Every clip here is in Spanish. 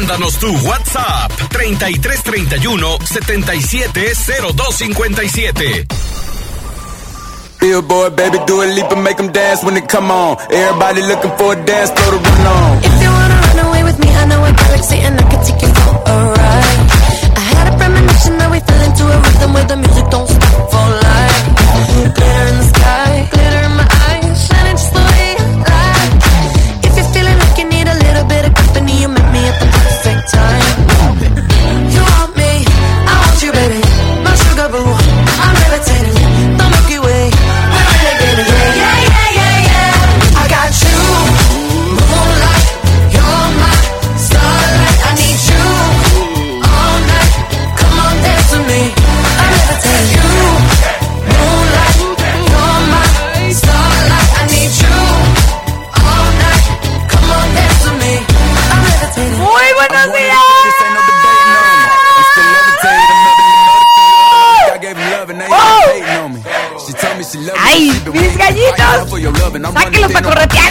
Mándanos tu WhatsApp 3331 770257. Billboard, baby, do a leap and make them dance when they come on. Everybody looking for a dance floor to run on. If you wanna run away with me, I know a galaxy and I can take you for a ride. I had a premonition that we fell into a rhythm where the music don't stop for life. Glitter in the sky, glitter in my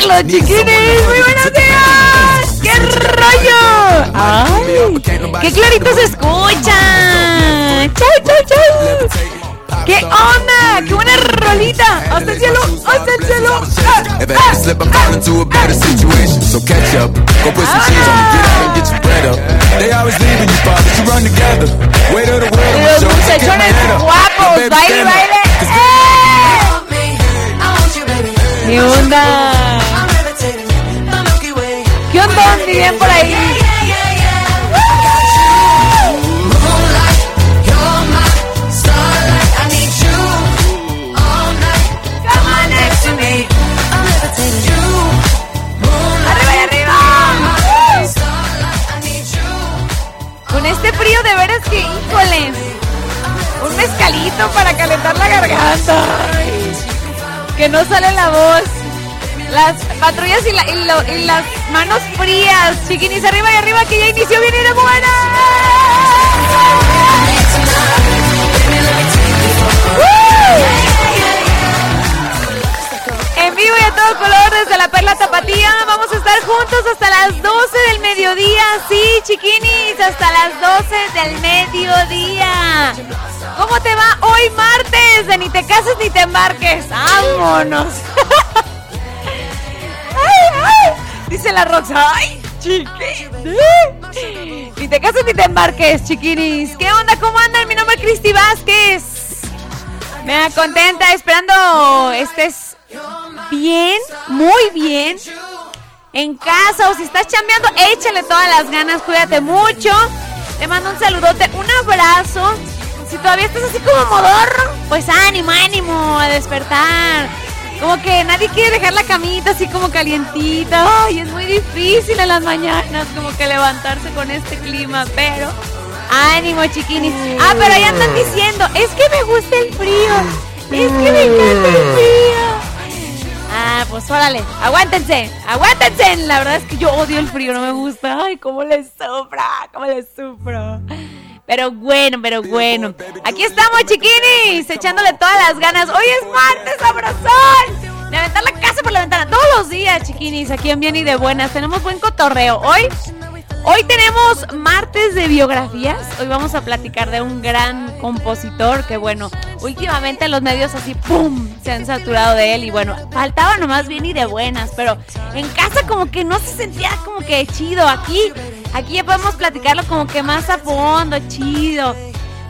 corretearlo, chiquines. Muy buenos días. ¡Qué rollo! ¡Ay! ¡Qué clarito se escucha! ¡Chau, chau, chau! ¿Qué onda? ¡Qué buena rolita! ¡Hasta el cielo! ¡Hasta el cielo! Ah, If I ever slip, I'm falling to a better situation. So catch up, go put some cheese on me, get out and get your bread up. They always leaving you, far, but you run together. Weight of the world on my Los muchachones guapos, baile, baile. ¡Eh! ¿Qué onda? ¿Qué onda? Dirían por ahí. Este frío de veras que, híjole, un mezcalito para calentar la garganta. Que no sale la voz. Las patrullas y, la- y las manos frías. Chiquinis arriba y arriba que ya inició bien y de buena. En vivo y a todo color desde la Perla Tapatía. Vamos a estar juntos hasta las 12 del mediodía. Sí, chiquinis, hasta las 12 del mediodía. ¿Cómo te va hoy martes? De ni te cases ni te embarques. Vámonos. Dice la Roxa. Ay, chiquinis. Ni te cases ni te embarques, chiquinis. ¿Qué onda? ¿Cómo andan? Mi nombre es Cristi Vázquez. Me da contenta, esperando estés bien, muy bien. En casa o si estás chambeando, échale todas las ganas, cuídate mucho. Te mando un saludote, un abrazo. Si todavía estás así como modorro, pues ánimo, ánimo a despertar. Como que nadie quiere dejar la camita así como calientita. Ay, es muy difícil en las mañanas como que levantarse con este clima, pero ánimo, chiquinis. Ah, pero ahí andan diciendo, es que me gusta el frío. Es que me encanta el frío. Ah, pues órale, aguántense, aguántense. La verdad es que yo odio el frío, no me gusta. Ay, cómo le sufro, cómo le sufro. Pero bueno, pero bueno. Aquí estamos, chiquinis, echándole todas las ganas. Hoy es martes, sabrosón. De aventar la casa por la ventana todos los días, chiquinis, aquí en Bien y de Buenas. Tenemos buen cotorreo. Hoy Hoy tenemos martes de biografías. Hoy vamos a platicar de un gran compositor que, bueno, últimamente los medios así, ¡pum!, se han saturado de él. Y bueno, faltaba nomás bien y de buenas, pero en casa como que no se sentía como que chido. Aquí, aquí ya podemos platicarlo como que más a fondo, chido.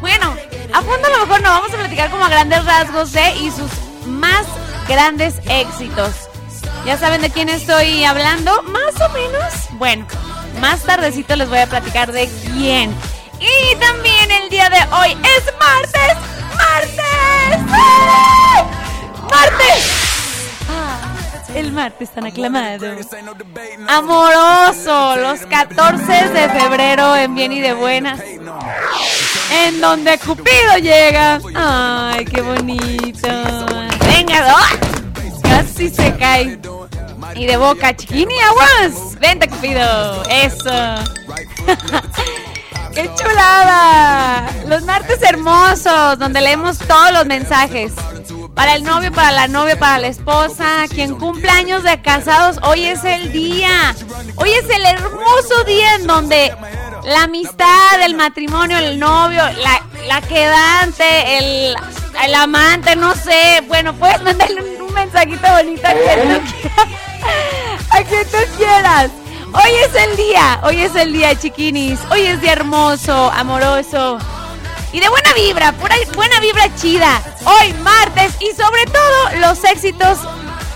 Bueno, a fondo a lo mejor no, vamos a platicar como a grandes rasgos de y sus más grandes éxitos. ¿Ya saben de quién estoy hablando? Más o menos. Bueno, más tardecito les voy a platicar de quién. Y también el día de hoy es martes. ¡Martes! ¡Martes! Ah, el martes tan aclamado. Amoroso, los 14 de febrero en Bien y de Buenas. En donde Cupido llega. Ay, qué bonito. Venga, dos. Casi se cae. Y de boca, chiquini, aguas. Vente, Cupido. Eso. ¡Qué chulada! Los martes hermosos, donde leemos todos los mensajes. Para el novio, para la novia, para la esposa, quien cumple años de casados, hoy es el día. Hoy es el hermoso día en donde la amistad, el matrimonio, el novio, la, la quedante, el, el amante, no sé. Bueno, puedes mandarle un, un mensajito bonito a quien tú quieras. A quien tú quieras. Hoy es el día, hoy es el día, chiquinis. Hoy es día hermoso, amoroso. Y de buena vibra, pura buena vibra chida. Hoy martes y sobre todo los éxitos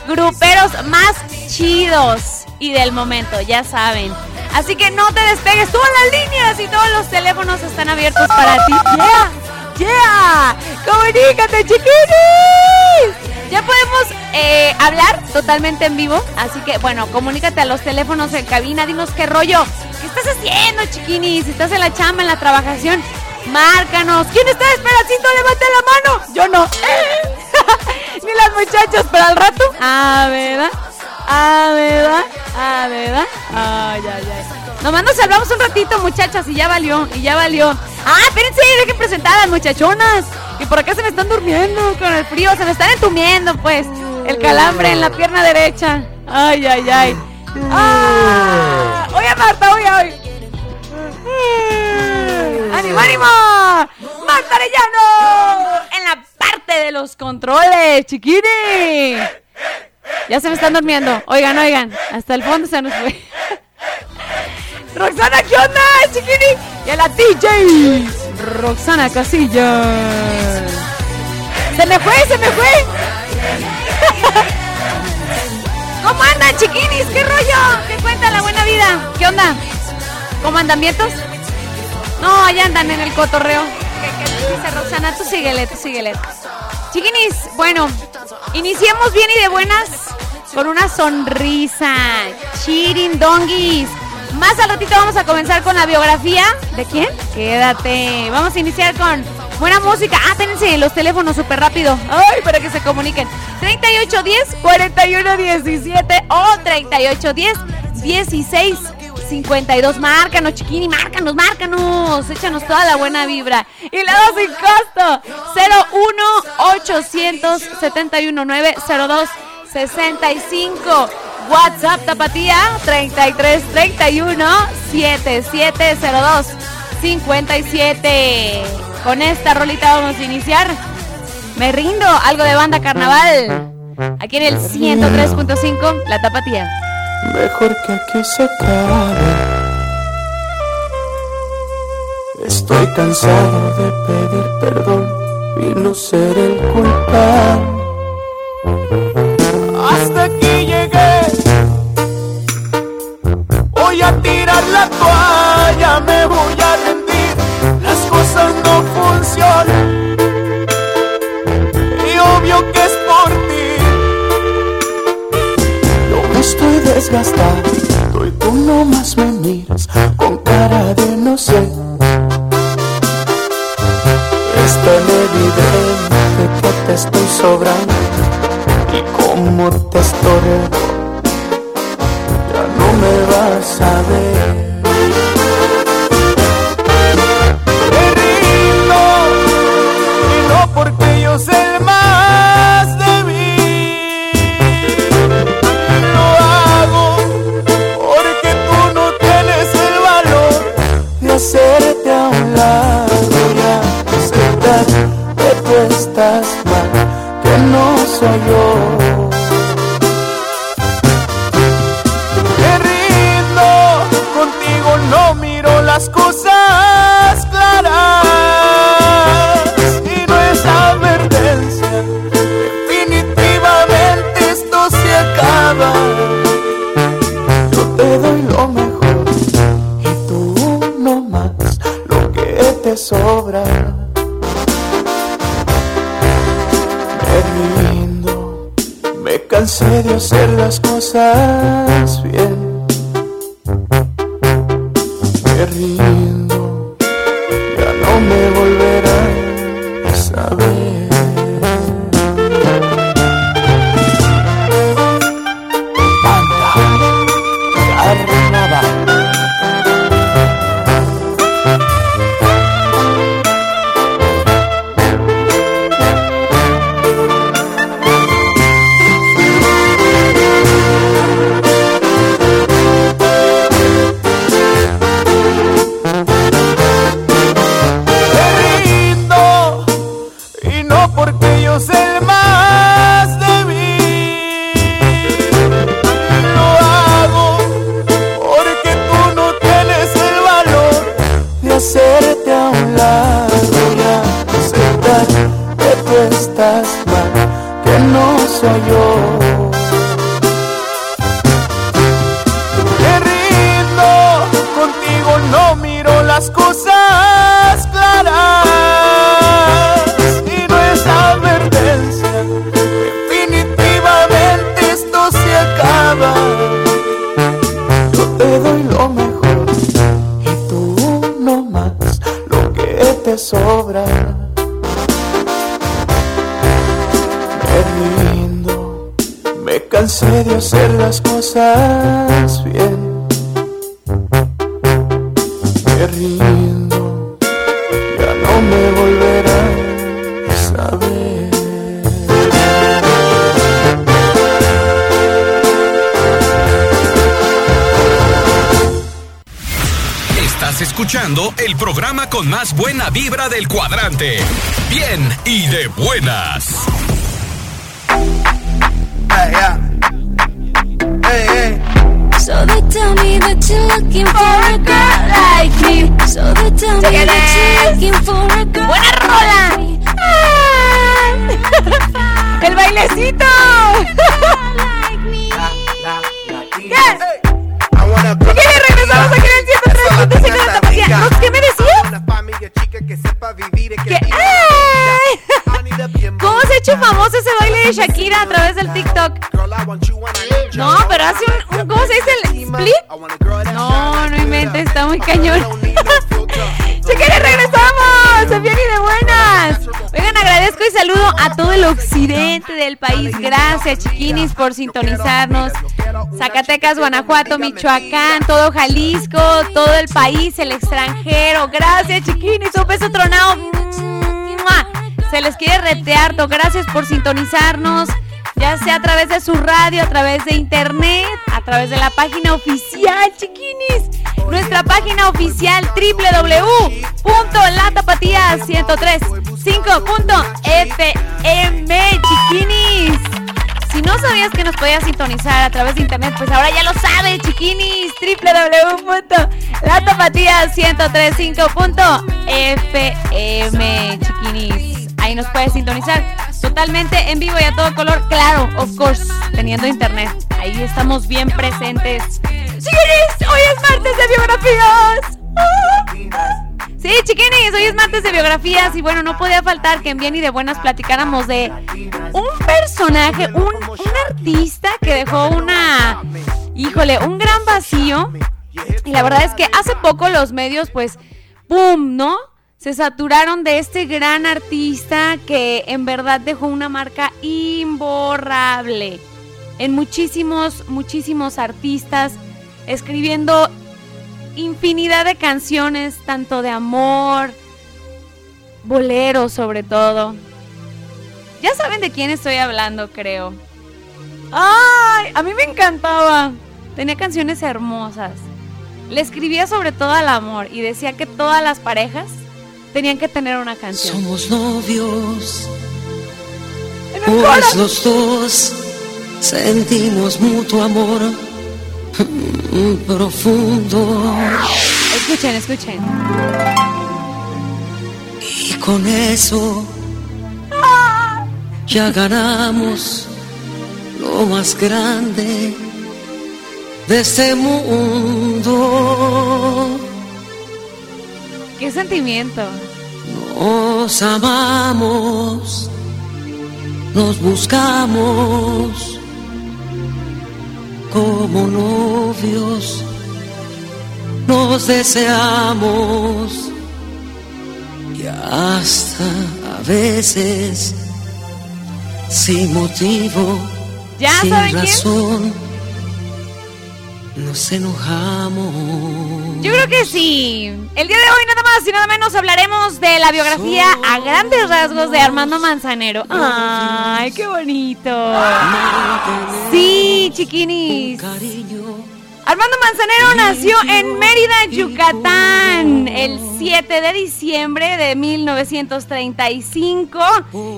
gruperos más chidos y del momento, ya saben. Así que no te despegues, todas las líneas y todos los teléfonos están abiertos para ti. ¡Yeah! ¡Yeah! ¡Comunícate, chiquinis! Ya podemos eh, hablar totalmente en vivo. Así que, bueno, comunícate a los teléfonos en cabina. Dinos qué rollo. ¿Qué estás haciendo, chiquinis? Estás en la chamba, en la trabajación, márcanos. ¿Quién está esperacito? Levante la mano. Yo no. Ni las muchachas, pero al rato. Ah, ¿verdad? Ah, ¿verdad? Ah, ¿verdad? Ay, ay, ay. Nomás nos hablamos un ratito, muchachas, y ya valió, y ya valió. Ah, espérense, dejen presentar a las muchachonas. Y por acá se me están durmiendo con el frío, se me están entumiendo, pues. El calambre en la pierna derecha. Ay, ay, ay. ¡Ah! Oye, Marta, oye, oye. ¡Ánimo, ánimo! ¡Marta Arellano! En la parte de los controles, chiquini. Ya se me están durmiendo. Oigan, oigan. Hasta el fondo se nos fue. Roxana, ¿qué onda, chiquini? Y a la DJ. Roxana Casillas. Se me fue, se me fue. ¿Cómo andan, chiquinis? ¿Qué rollo? ¿Qué cuenta la buena vida? ¿Qué onda? ¿Cómo andan vientos? No, allá andan en el cotorreo. ¿Qué, dice Roxana? Tú síguele, tú síguele. Chiquinis, bueno, iniciemos bien y de buenas con una sonrisa. Chirin donguis. Más al ratito vamos a comenzar con la biografía. ¿De quién? Quédate. Vamos a iniciar con buena música. Ah, ténense los teléfonos súper rápido. Ay, para que se comuniquen. 3810 4117 o 3810 16 52. Márcanos, chiquini, márcanos, márcanos. Échanos toda la buena vibra. Y das sin costo. 01 800 719 02 65. WhatsApp Tapatía 33 31 7702 57. Con esta rolita vamos a iniciar. Me rindo, algo de banda carnaval. Aquí en el 103.5, La Tapatía. Mejor que aquí se acabe. Estoy cansado de pedir perdón y no ser el culpable. A tirar la toalla, me voy a rendir. Las cosas no funcionan. Y obvio que es por ti. Yo me estoy desgastando y tú nomás me miras con cara de no sé. Es tan evidente que te estoy sobrando y como te estorbo no me vas a ver. Me rindo y no porque yo sé más por sintonizarnos. Zacatecas, Guanajuato, Michoacán, todo Jalisco, todo el país, el extranjero. Gracias, chiquinis. Un beso tronado. Se les quiere retear. Gracias por sintonizarnos. Ya sea a través de su radio, a través de internet, a través de la página oficial, chiquinis. Nuestra página oficial www.latapatía1035.fm, chiquinis. Que nos podías sintonizar a través de internet, pues ahora ya lo sabes, chiquinis. www.latapatía1035.fm, chiquinis. Ahí nos puedes sintonizar totalmente en vivo y a todo color. Claro, of course, teniendo internet. Ahí estamos bien presentes. Chiquinis, hoy es martes de biografías. Chiquinis, hoy es martes de biografías y bueno, no podía faltar que en Bien y de Buenas platicáramos de un personaje, un, un artista que dejó una, híjole, un gran vacío. Y la verdad es que hace poco los medios, pues, ¡pum!, ¿no? Se saturaron de este gran artista que en verdad dejó una marca imborrable en muchísimos, muchísimos artistas, escribiendo infinidad de canciones, tanto de amor, boleros sobre todo. Ya saben de quién estoy hablando, creo. ¡Ay! A mí me encantaba. Tenía canciones hermosas. Le escribía sobre todo al amor y decía que todas las parejas tenían que tener una canción. Somos novios, pues los dos sentimos mutuo amor profundo Escuchen, escuchen. y con eso ya ganamos lo más grande de este mundo. ¿Qué sentimiento? Nos amamos, nos buscamos como novios, nos deseamos y hasta a veces sin motivo, ¿Ya sin quién? Nos enojamos. Yo creo que sí. El día de hoy nada más y nada menos hablaremos de la biografía a grandes rasgos de Armando Manzanero. Ay, qué bonito. Sí, chiquinis. Armando Manzanero nació en Mérida, Yucatán, el 7 de diciembre de 1935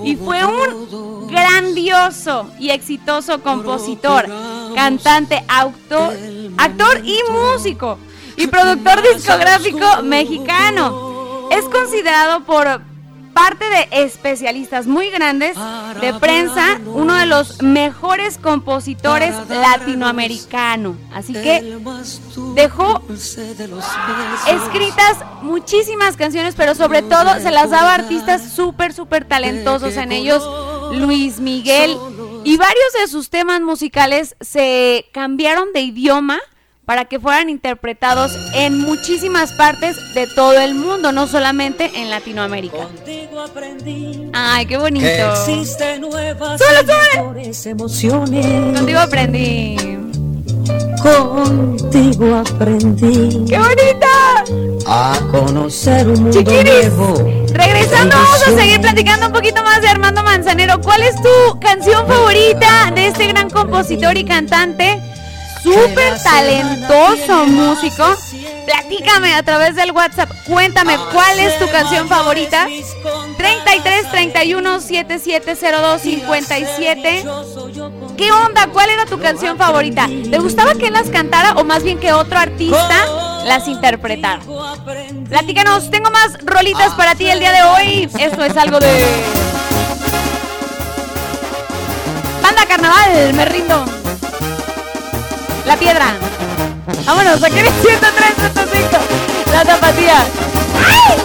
y fue un grandioso y exitoso compositor, cantante, autor, actor y músico y productor discográfico mexicano. Es considerado por parte de especialistas muy grandes de prensa uno de los mejores compositores latinoamericanos. Así que dejó escritas muchísimas canciones, pero sobre todo se las daba a artistas súper, súper talentosos en ellos. Luis Miguel y varios de sus temas musicales se cambiaron de idioma para que fueran interpretados en muchísimas partes de todo el mundo, no solamente en Latinoamérica. Ay, qué bonito. Y mejores emociones. Contigo aprendí. Contigo aprendí ¡Qué bonita! a conocer un mundo Chiquiris, nuevo. Regresando, vamos a seguir platicando un poquito más de Armando Manzanero. ¿Cuál es tu canción favorita de este gran compositor y cantante? Súper talentoso músico Platícame a través del WhatsApp. Cuéntame cuál es tu canción favorita. 33 31 7702 57. ¿Qué onda? ¿Cuál era tu canción favorita? ¿Te gustaba que las cantara o más bien que otro artista las interpretara? Platícanos, tengo más rolitas para ti el día de hoy. Esto es algo de. Banda Carnaval, me rindo. La piedra. Vámonos, aquí en 103.5. La tapatía. ¡Ay!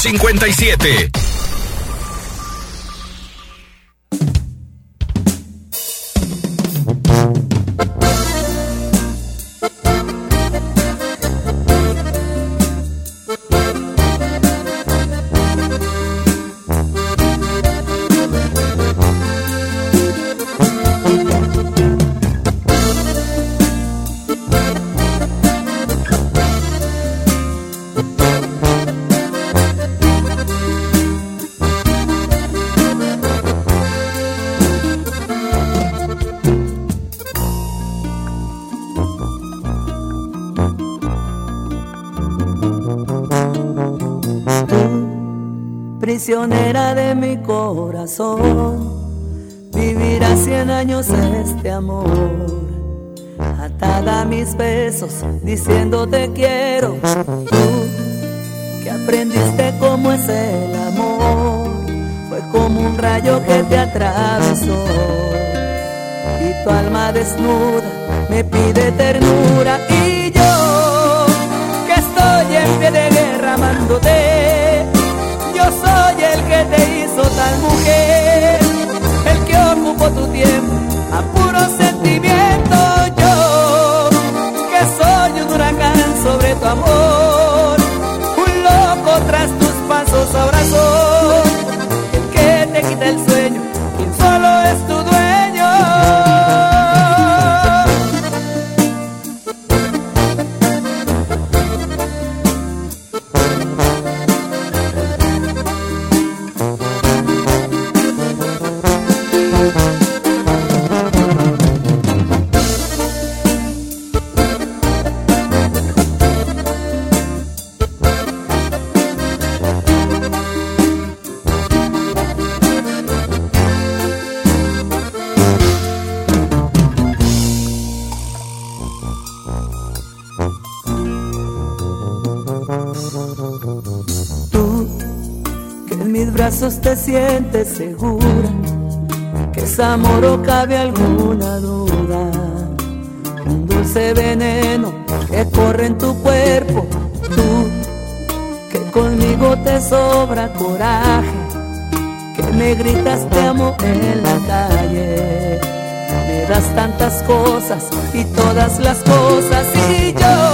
770257. Corazón. Vivirá cien años este amor, atada a mis besos, diciendo te quiero. Tú que aprendiste cómo es el amor, fue como un rayo que te atravesó. Y tu alma desnuda me pide ternura y yo que estoy en pie de guerra amándote. Mujer, el que ocupó tu tiempo a puro sentimiento. Yo, que soy un huracán sobre tu amor, te sientes segura, que es amor o cabe alguna duda. Un dulce veneno que corre en tu cuerpo, tú que conmigo te sobra coraje, que me gritas te amo en la calle. Me das tantas cosas y todas las cosas y yo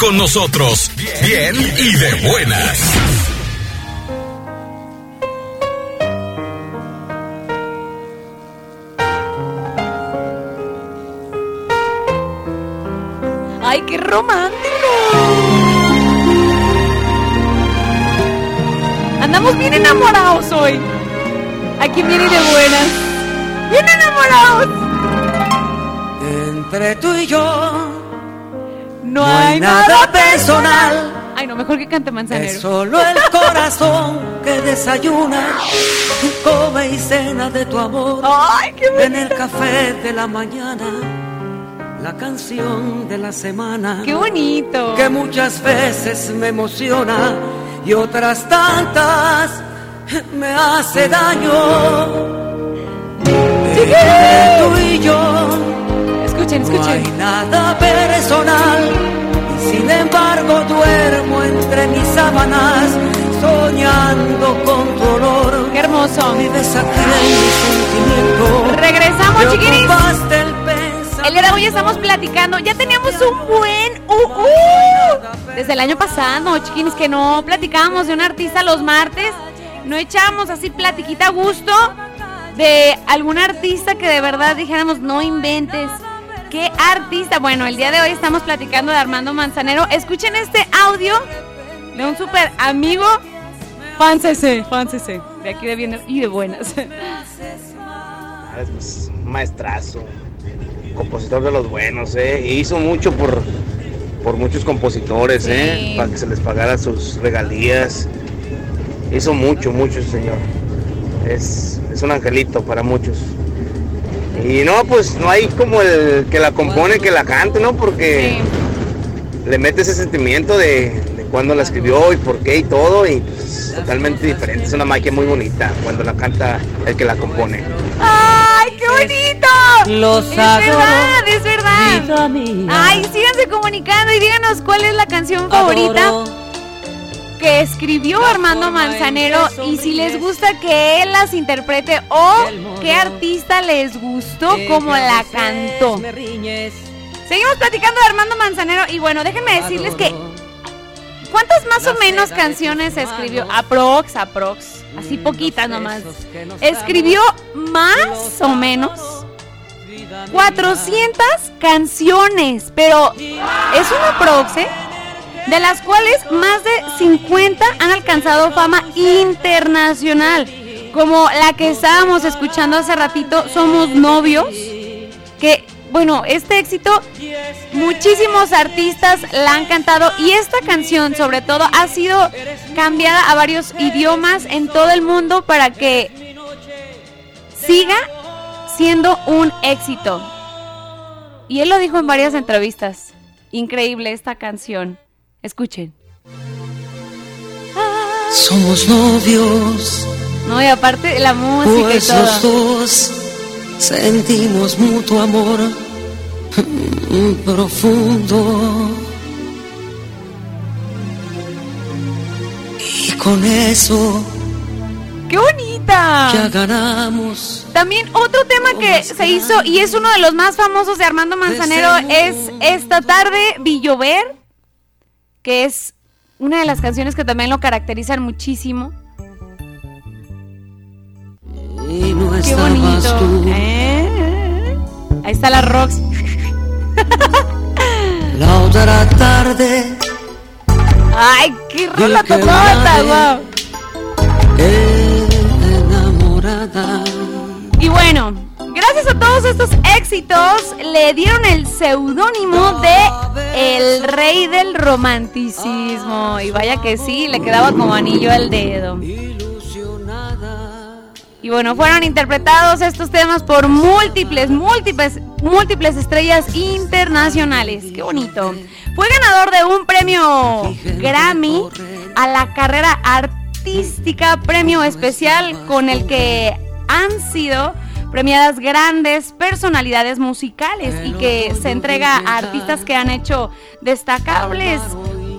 con nosotros, bien y de buenas. ¡Ay, qué romántico! Andamos bien enamorados hoy. Aquí viene de buenas. ¡Bien enamorados! Entre tú y yo No, hay nada personal. Ay, no, mejor que cante Manzanero. Es solo el corazón que desayuna, come y cena de tu amor. Ay, qué En el café de la mañana, la canción de la semana. ¡Qué bonito! Que muchas veces me emociona y otras tantas me hace daño. Entre tú y yo Escuchen, no hay nada personal. y Sin embargo, duermo entre mis sábanas, soñando con tu olor. ¡Qué hermoso! Vives aquí en mi sentimiento. Regresamos, chiquiris. el día de hoy estamos platicando. Ya teníamos un buen. Uh, uh, desde el año pasado, chiquinis, que no platicábamos de un artista los martes. No echábamos así platiquita a gusto de algún artista que de verdad dijéramos, no inventes. ¿Qué artista? Bueno, el día de hoy estamos platicando de Armando Manzanero. Escuchen este audio de un super amigo. Fáncese, fáncese. De aquí de bien y de buenas. Es maestrazo, compositor de los buenos, ¿eh? Y hizo mucho por, por muchos compositores, Sí. ¿eh? Para que se les pagara sus regalías. Hizo mucho, mucho, señor. Es, es un angelito para muchos. Y no, pues no hay como el que la compone, que la cante, ¿no? Porque le mete ese sentimiento de, de cuándo la escribió y por qué y todo. Y pues, totalmente diferente. Es una magia muy bonita cuando la canta el que la compone. ¡Ay, qué bonito! Los es adoro, verdad, es verdad. Ay, síganse comunicando y díganos cuál es la canción favorita Adoro que escribió Armando Manzanero y si les gusta que él las interprete o qué artista les gustó como la cantó. Seguimos platicando de Armando Manzanero y bueno, déjenme decirles que ¿cuántas más o menos canciones escribió? Aprox, aprox, así poquitas nomás. Escribió más o menos 400 canciones, pero es una prox, ¿eh? De las cuales más de 50 han alcanzado fama internacional, como la que estábamos escuchando hace ratito, Somos Novios, que bueno, este éxito muchísimos artistas la han cantado y esta canción sobre todo ha sido cambiada a varios idiomas en todo el mundo para que siga siendo un éxito. Y él lo dijo en varias entrevistas. Increíble esta canción. Escuchen. Somos novios, No, y aparte la música y pues los todo. dos sentimos mutuo amor profundo. Y con eso ¡Qué bonita! ya ganamos. También otro tema que se hizo y es uno de los más famosos de Armando Manzanero es Esta tarde vi llover, que es una de las canciones que también lo caracterizan muchísimo. Y no Qué bonito. tú. ¿eh? Ahí está la Rox. La otra tarde Ay, qué rola tocota, guau. enamorada. Y bueno, a todos estos éxitos le dieron el seudónimo de El Rey del Romanticismo. Y vaya que sí, le quedaba como anillo al dedo. Y bueno, fueron interpretados estos temas por múltiples, múltiples, múltiples estrellas internacionales. Qué bonito. Fue ganador de un premio Grammy a la carrera artística, premio especial con el que han sido premiadas grandes personalidades musicales y que se entrega a artistas que han hecho destacables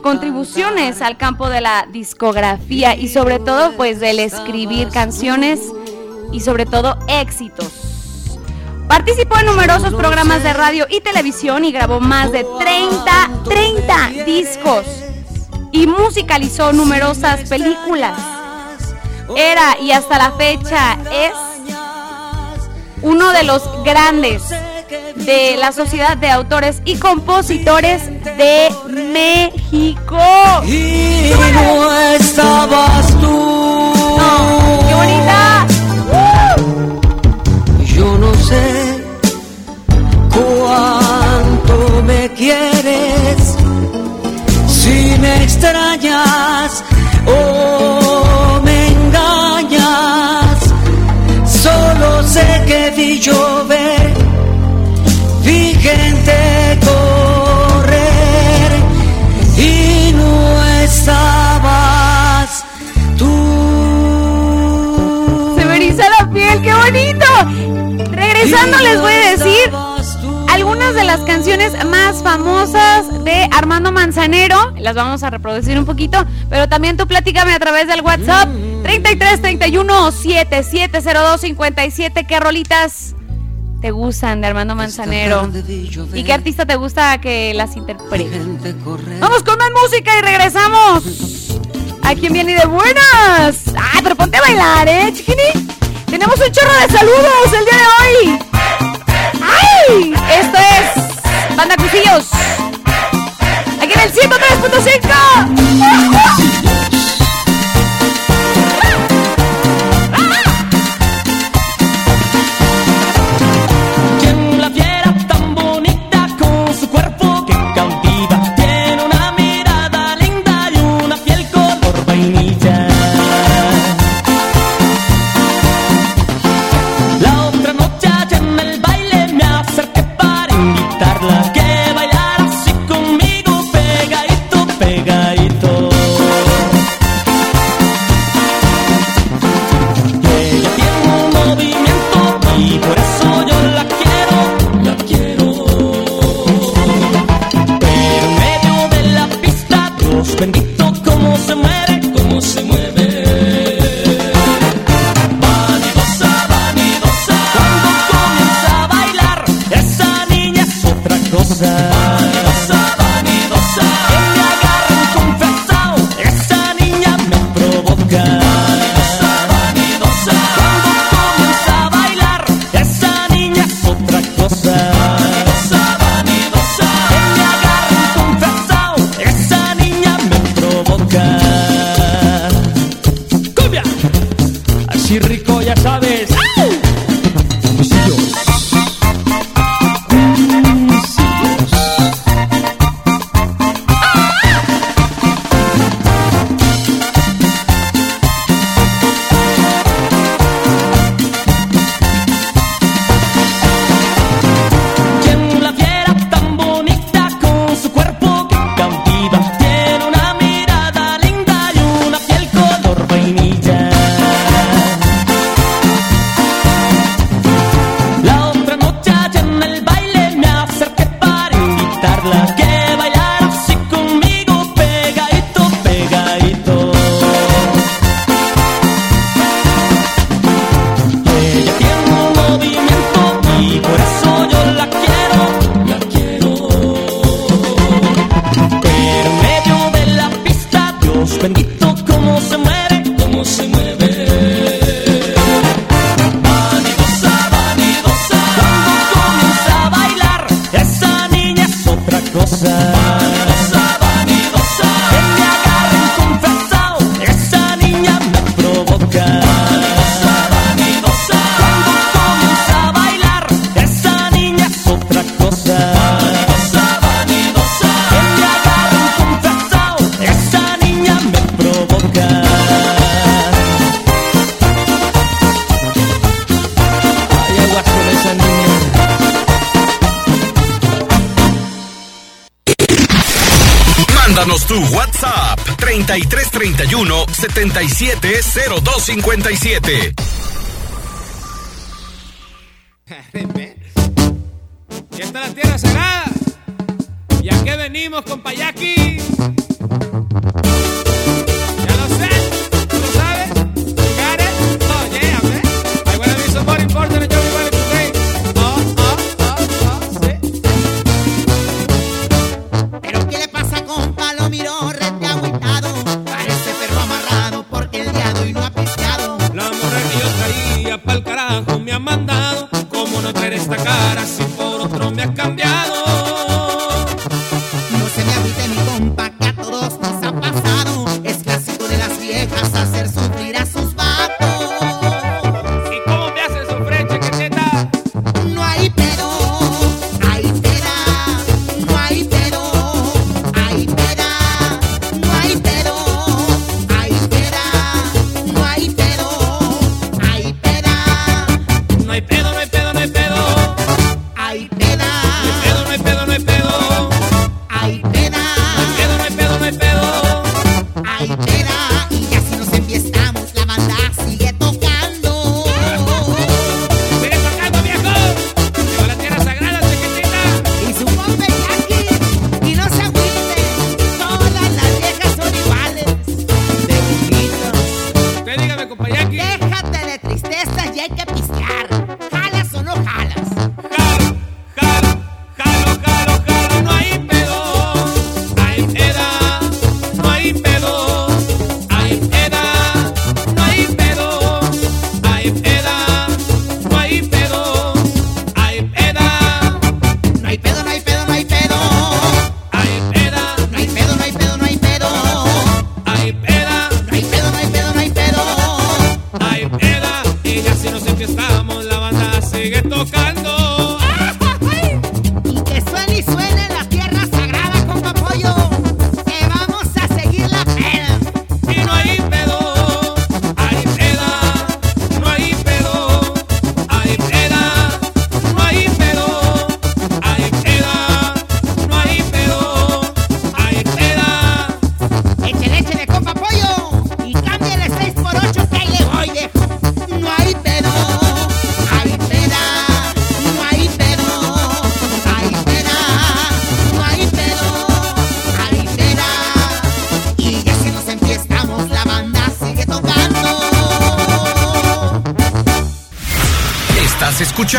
contribuciones al campo de la discografía y sobre todo pues del escribir canciones y sobre todo éxitos. Participó en numerosos programas de radio y televisión y grabó más de 30, 30 discos y musicalizó numerosas películas. Era y hasta la fecha es uno de los grandes de la Sociedad de Autores y Compositores de México. Y no estabas tú. ¡Qué bonita! Yo no sé cuánto me quieres, si me extrañas o que vi llover, vi gente correr y no estabas tú. Se me eriza la piel, qué bonito. Regresando les voy a decir algunas de las canciones más famosas de Armando Manzanero. Las vamos a reproducir un poquito, pero también tú platícame a través del WhatsApp 33 31 7702 57 qué rolitas te gustan de Armando Manzanero y qué artista te gusta que las interprete. Vamos con más música y regresamos. ¿A quién viene de buenas? Ah, pero ponte a bailar, ¿eh, chiquini? Tenemos un chorro de saludos el día de hoy. Esto es Banda Cusillos. Aquí en el 103.5. pasar. 667-0257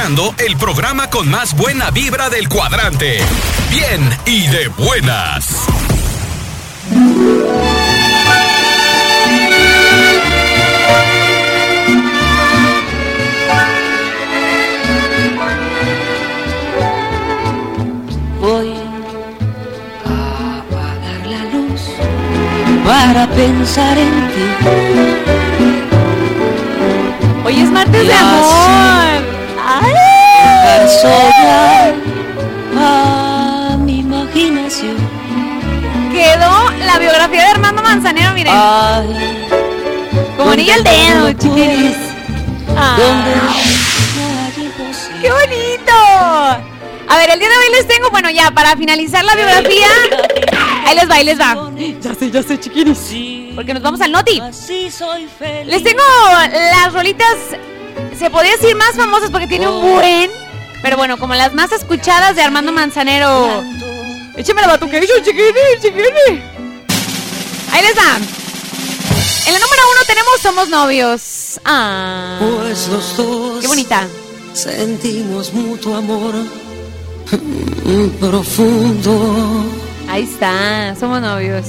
el programa con más buena vibra del cuadrante. Bien y de buenas. Voy a apagar la luz para pensar en ti. Hoy es martes de amor mi imaginación. Quedó la biografía de Armando Manzanero, miren. Ay, Como niña el dedo, chiquiris. Ah. ¡Qué bonito! A ver, el día de hoy les tengo, bueno, ya para finalizar la biografía. Ahí les va, ahí les va. Ya sé, ya sé, chiquiris. Porque nos vamos al Noti. Les tengo las rolitas se podría decir más famosas porque tiene un buen pero bueno, como las más escuchadas de Armando Manzanero. Écheme la batuqueation, chiquini, chiquini. Ahí les da. En la número uno tenemos Somos Novios. Ah. Pues los dos. Qué bonita. Sentimos mutuo amor mm, profundo. Ahí está, somos novios.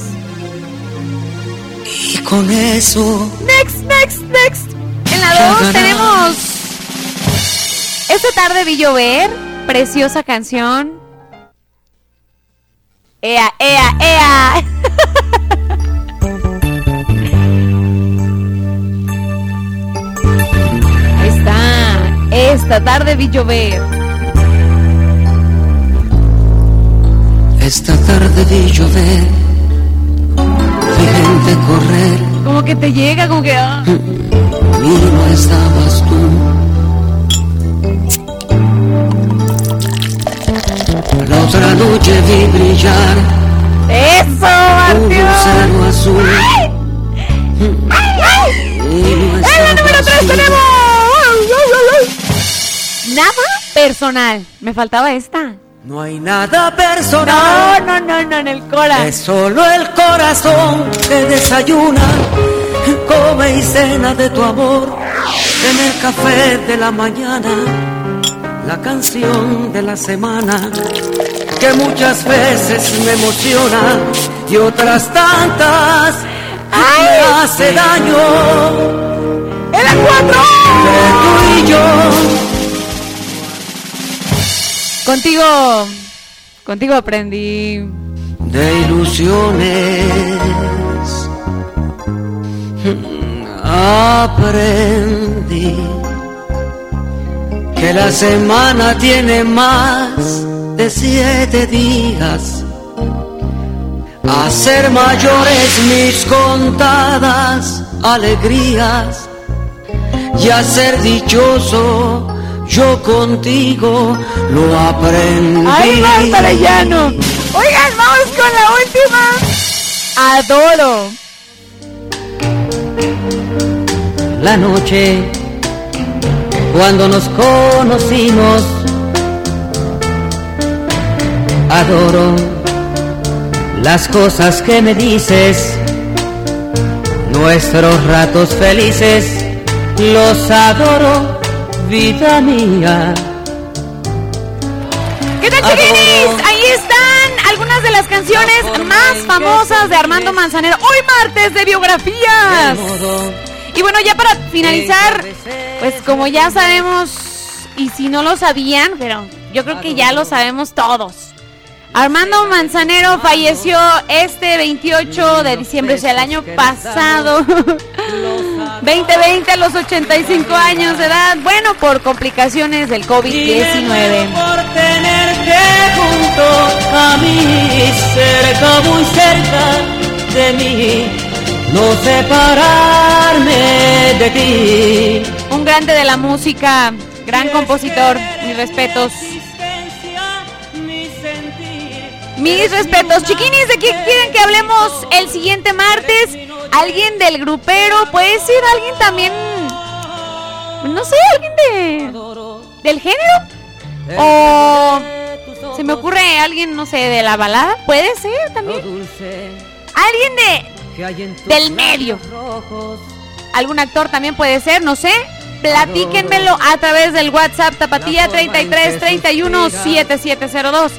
Y con eso. Next, next, next. En la 2 tenemos esta tarde vi llover, preciosa canción. Ea, ea, ea. Ahí Está, esta tarde vi llover. Esta tarde vi llover. Vi gente correr. Como que te llega, como que. Ah. Estabas tú otra noche vi brillar. ¡Eso, Martín! Un gusano azul. ¡Ay! ¡En la número tenemos! Nada personal. Me faltaba esta. No hay nada personal. No, no, no, no, en el corazón. Es solo el corazón que desayuna, come y cena de tu amor. En el café de la mañana, la canción de la semana que muchas veces me emociona y otras tantas me hace daño. ¡En la 4! De tú y yo. Contigo. Contigo aprendí. de ilusiones. Aprendí que la semana tiene más de siete días. A ser mayores mis contadas alegrías y a ser dichoso yo contigo lo aprendí. ¡Ay, Marta Arellano! Oigan, vamos con la última. Adoro. La noche cuando nos conocimos, adoro las cosas que me dices, nuestros ratos felices, los adoro, vida mía. ¿Qué tal, chiquinis? Ahí están algunas de las canciones más famosas de Armando Manzanero. Hoy martes de biografías. Y bueno, ya para finalizar, pues como ya sabemos, y si no lo sabían, pero yo creo que ya lo sabemos todos. Armando Manzanero falleció este 28 de diciembre, o sea, el año pasado. 2020 a los 85 años de edad. Bueno, por complicaciones del COVID-19. Por tenerte junto a mí, cerca, muy cerca de mí, no separarme de ti. Un grande de la música, gran compositor, mis respetos. Mis respetos. Chiquinis, ¿de qué quieren que hablemos el siguiente martes? ¿Alguien del grupero? ¿Puede ser alguien también? No sé, alguien de... ¿Del género? ¿O se me ocurre alguien, no sé, de la balada? ¿Puede ser también? ¿Alguien de... del medio? ¿Algún actor también puede ser? No sé. Platíquenmelo a través del WhatsApp Tapatía 33 31 7702.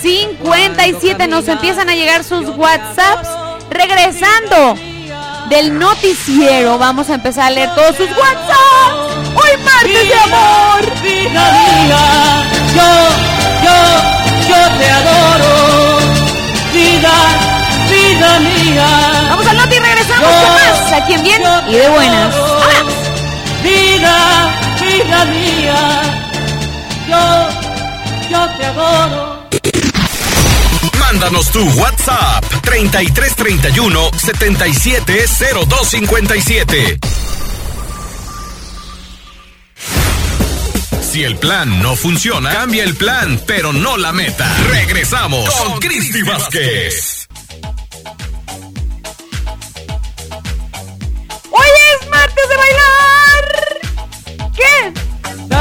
57 nos empiezan a llegar sus WhatsApps. Regresando del noticiero, vamos a empezar a leer todos sus WhatsApps. Hoy martes de amor. Vida mía, yo, yo, yo te adoro. Vida, vida mía. Vamos al noti y regresamos con más aquí en Bien y de Buenas. Vida, vida mía, yo, yo te adoro. Mándanos tu WhatsApp 3331 770257. Si el plan no funciona, cambia el plan, pero no la meta. Regresamos con Cristi Vázquez.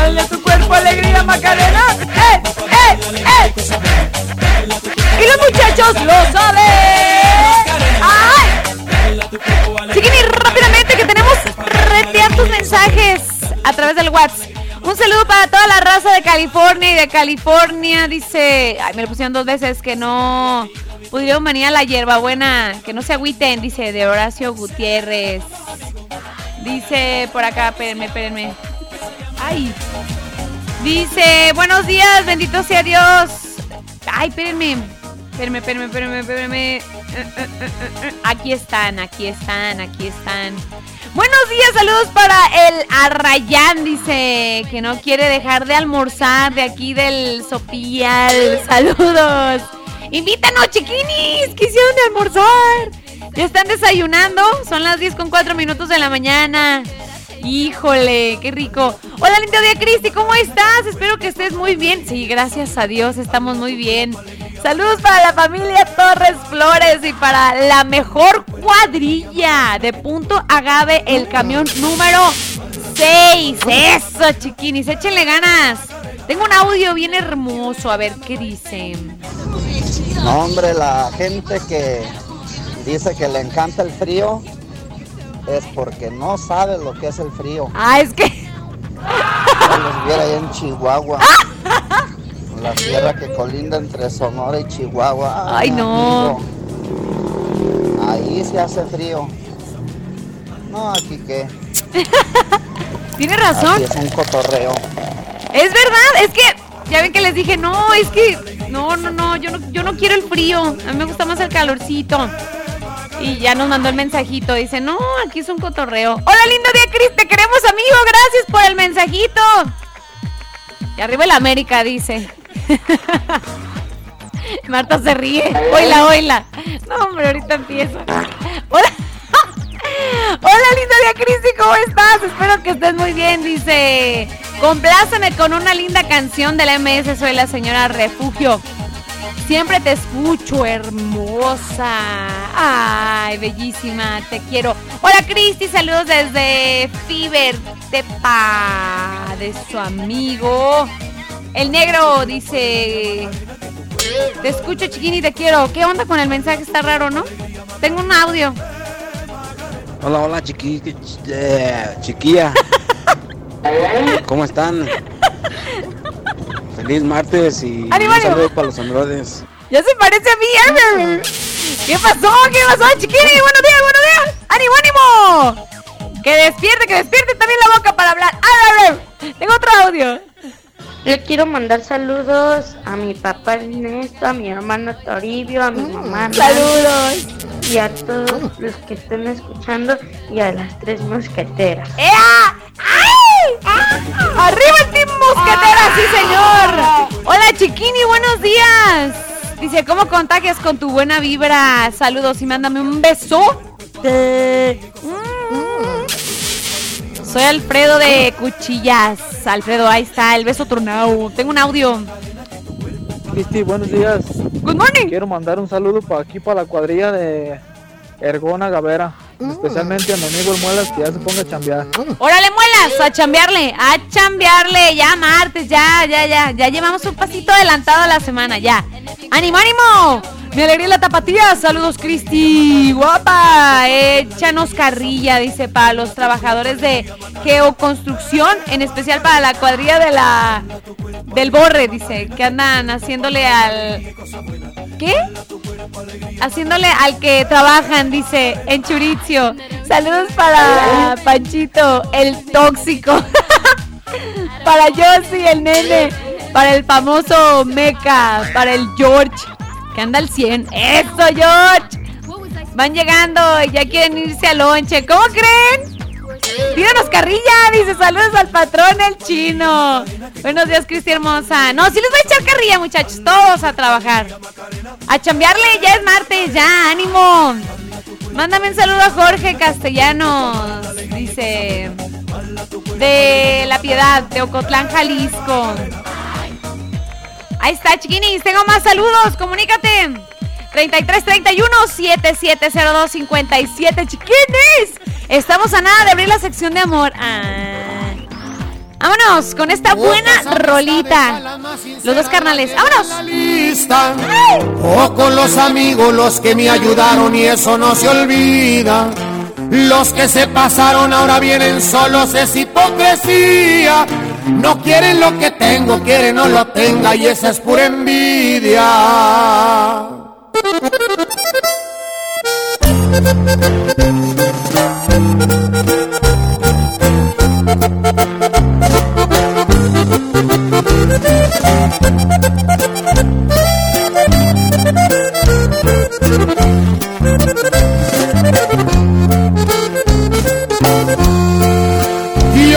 Dale a tu cuerpo alegría, Macarena. ¡Eh, eh, eh! Y los muchachos lo saben. ¡Ay! Chiquini, rápidamente que tenemos retear tus mensajes a través del WhatsApp. Un saludo para toda la raza de California y de California. Dice, ay, me lo pusieron dos veces que no pudieron venir a la hierbabuena. Que no se agüiten, dice de Horacio Gutiérrez. Dice por acá, espérenme, espérenme. Ay. Dice, buenos días, bendito sea Dios. Ay, espérenme. Espérenme, espérenme, espérenme, espérenme. Eh, eh, eh. Aquí están, aquí están, aquí están. Buenos días, saludos para el Arrayán, dice que no quiere dejar de almorzar de aquí del Sopial. Saludos. Invítanos, chiquinis, que hicieron de almorzar. Ya están desayunando, son las 10 con 4 minutos de la mañana. Híjole, qué rico. Hola, lindo día, Cristi, ¿cómo estás? Espero que estés muy bien. Sí, gracias a Dios, estamos muy bien. Saludos para la familia Torres Flores y para la mejor cuadrilla de Punto Agave, el camión número 6. Eso, chiquinis, échenle ganas. Tengo un audio bien hermoso, a ver qué dicen. No, hombre, la gente que dice que le encanta el frío es porque no sabe lo que es el frío. Ah, es que. Los viera allá en Chihuahua. La tierra que colinda entre Sonora y Chihuahua. Ay, no. amigo, Ahí se hace frío. No, aquí qué. Tiene razón. Aquí es un cotorreo. Es verdad, es que ya ven que les dije, no, es que no, no, no, yo no, yo no quiero el frío, a mí me gusta más el calorcito. Y ya nos mandó el mensajito, dice, no, aquí es un cotorreo. Hola, lindo día, Cris, te queremos, amigo, gracias por el mensajito. Y arriba el América, dice. Marta se ríe. Oila, oila. No, hombre, ahorita empiezo. Hola. Hola, linda día, Cristi, ¿cómo estás? Espero que estés muy bien. Dice, compláceme con una linda canción de la MS. Soy la señora Refugio. Siempre te escucho, hermosa. Ay, bellísima, te quiero. Hola, Cristi, saludos desde Fiber Tepa, de su amigo. El negro dice, te escucho, chiquini, te quiero. ¿Qué onda con el mensaje? Está raro, ¿no? Tengo un audio. Hola, hola, chiqui, ch- eh, chiquilla. ¿Cómo están? Feliz martes y ¡Ánimo, un ánimo! saludo para los androides. Ya se parece a mí. ¿eh? ¿Qué pasó? ¿Qué pasó, chiquini? Buenos días, buenos días. ¡Ánimo, ánimo! Que despierte, que despierte también la boca para hablar. ¡A ver, a ver! Tengo otro audio. Le quiero mandar saludos a mi papá Ernesto, a mi hermano Toribio, a mi mamá. Nancy, Saludos. Y a todos los que estén escuchando y a las tres mosqueteras. ¡Ea! ¡Ay! ¡Arriba el Team Mosquetera, sí señor! Hola chiquini, buenos días. Dice, ¿cómo contagias con tu buena vibra? Saludos y mándame un beso. Soy Alfredo de Cuchillas. Alfredo, ahí está, el beso tronado. Tengo un audio. Cristi, buenos días. Good morning. Quiero mandar un saludo para aquí, para la cuadrilla de Ergona Gavera. Mm. Especialmente a mi amigo el Muelas, que ya se ponga a chambear. Órale, muelas, a chambearle, a chambearle, ya martes, ya, ya, ya, ya llevamos un pasito adelantado a la semana, ya. ¡Ánimo, ánimo! Mi alegría la tapatía, saludos Cristi, guapa, échanos carrilla, dice, para los trabajadores de geoconstrucción, en especial para la cuadrilla de la, del borre, dice, que andan haciéndole al, ¿qué? Haciéndole al que trabajan, dice, en Churicio. Saludos para Panchito, el tóxico. para Josie, el nene. Para el famoso Meca. Para el George, que anda al 100. ¡Eso, George! Van llegando y ya quieren irse al lonche. ¿Cómo creen? Pídanos carrilla, dice saludos al patrón el chino. Buenos días, Cristi hermosa. No, sí les voy a echar carrilla, muchachos. Todos a trabajar. A chambearle, ya es martes, ya, ánimo. Mándame un saludo a Jorge Castellanos. Dice. De La Piedad, de Ocotlán, Jalisco. Ahí está, chiquinis. Tengo más saludos. Comunícate. 33 31 7702 57 chiquines. Estamos a nada de abrir la sección de amor. Ah. Vámonos con esta buena rolita. Los dos carnales. ¡Vámonos! o con los amigos los que me ayudaron y eso no se olvida. Los que se pasaron ahora vienen solos, es hipocresía. No quieren lo que tengo, quieren no lo tenga y esa es pura envidia.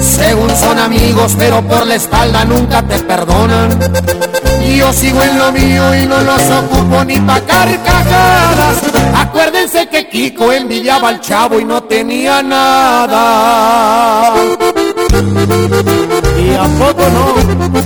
Según son amigos, pero por la espalda nunca te perdonan. Yo sigo en lo mío y no los ocupo ni pa' carcajadas. Acuérdense que Kiko envidiaba al chavo y no tenía nada. Y a poco no.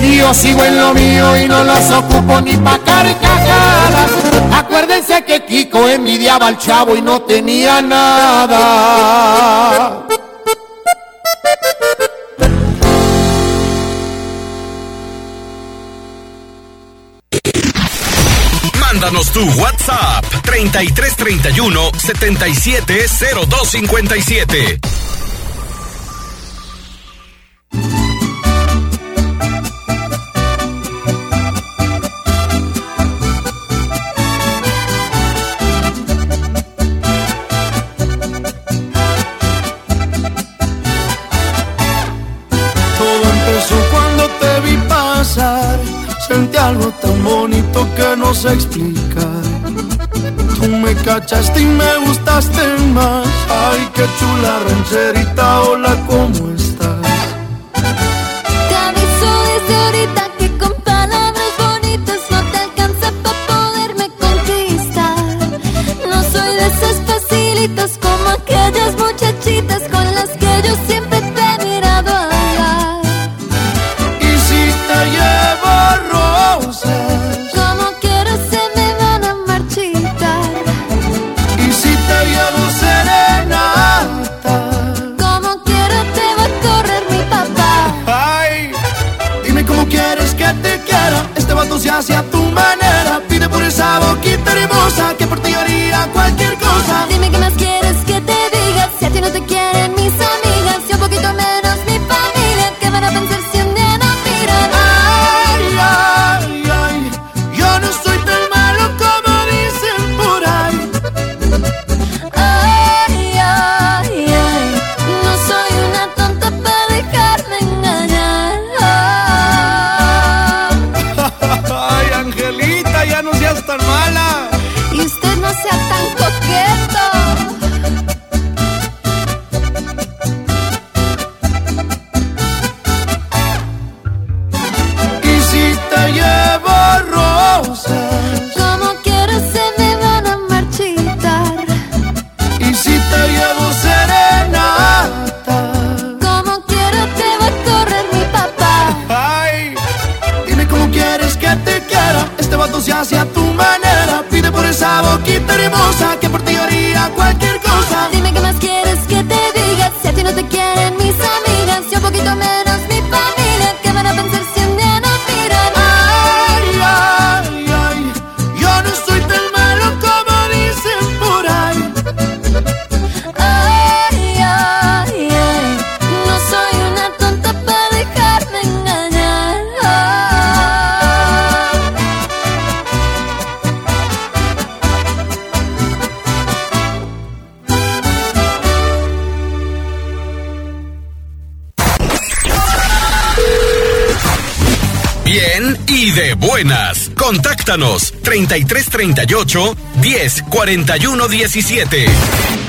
Yo sigo en lo mío y no los ocupo ni pa' carcajadas. Acuérdense que Kiko envidiaba al chavo y no tenía nada. Mándanos tu WhatsApp 3331 770257. Explicar. Tú me cachaste y me gustaste buenas. Con Contáctanos 3338 10 41 17.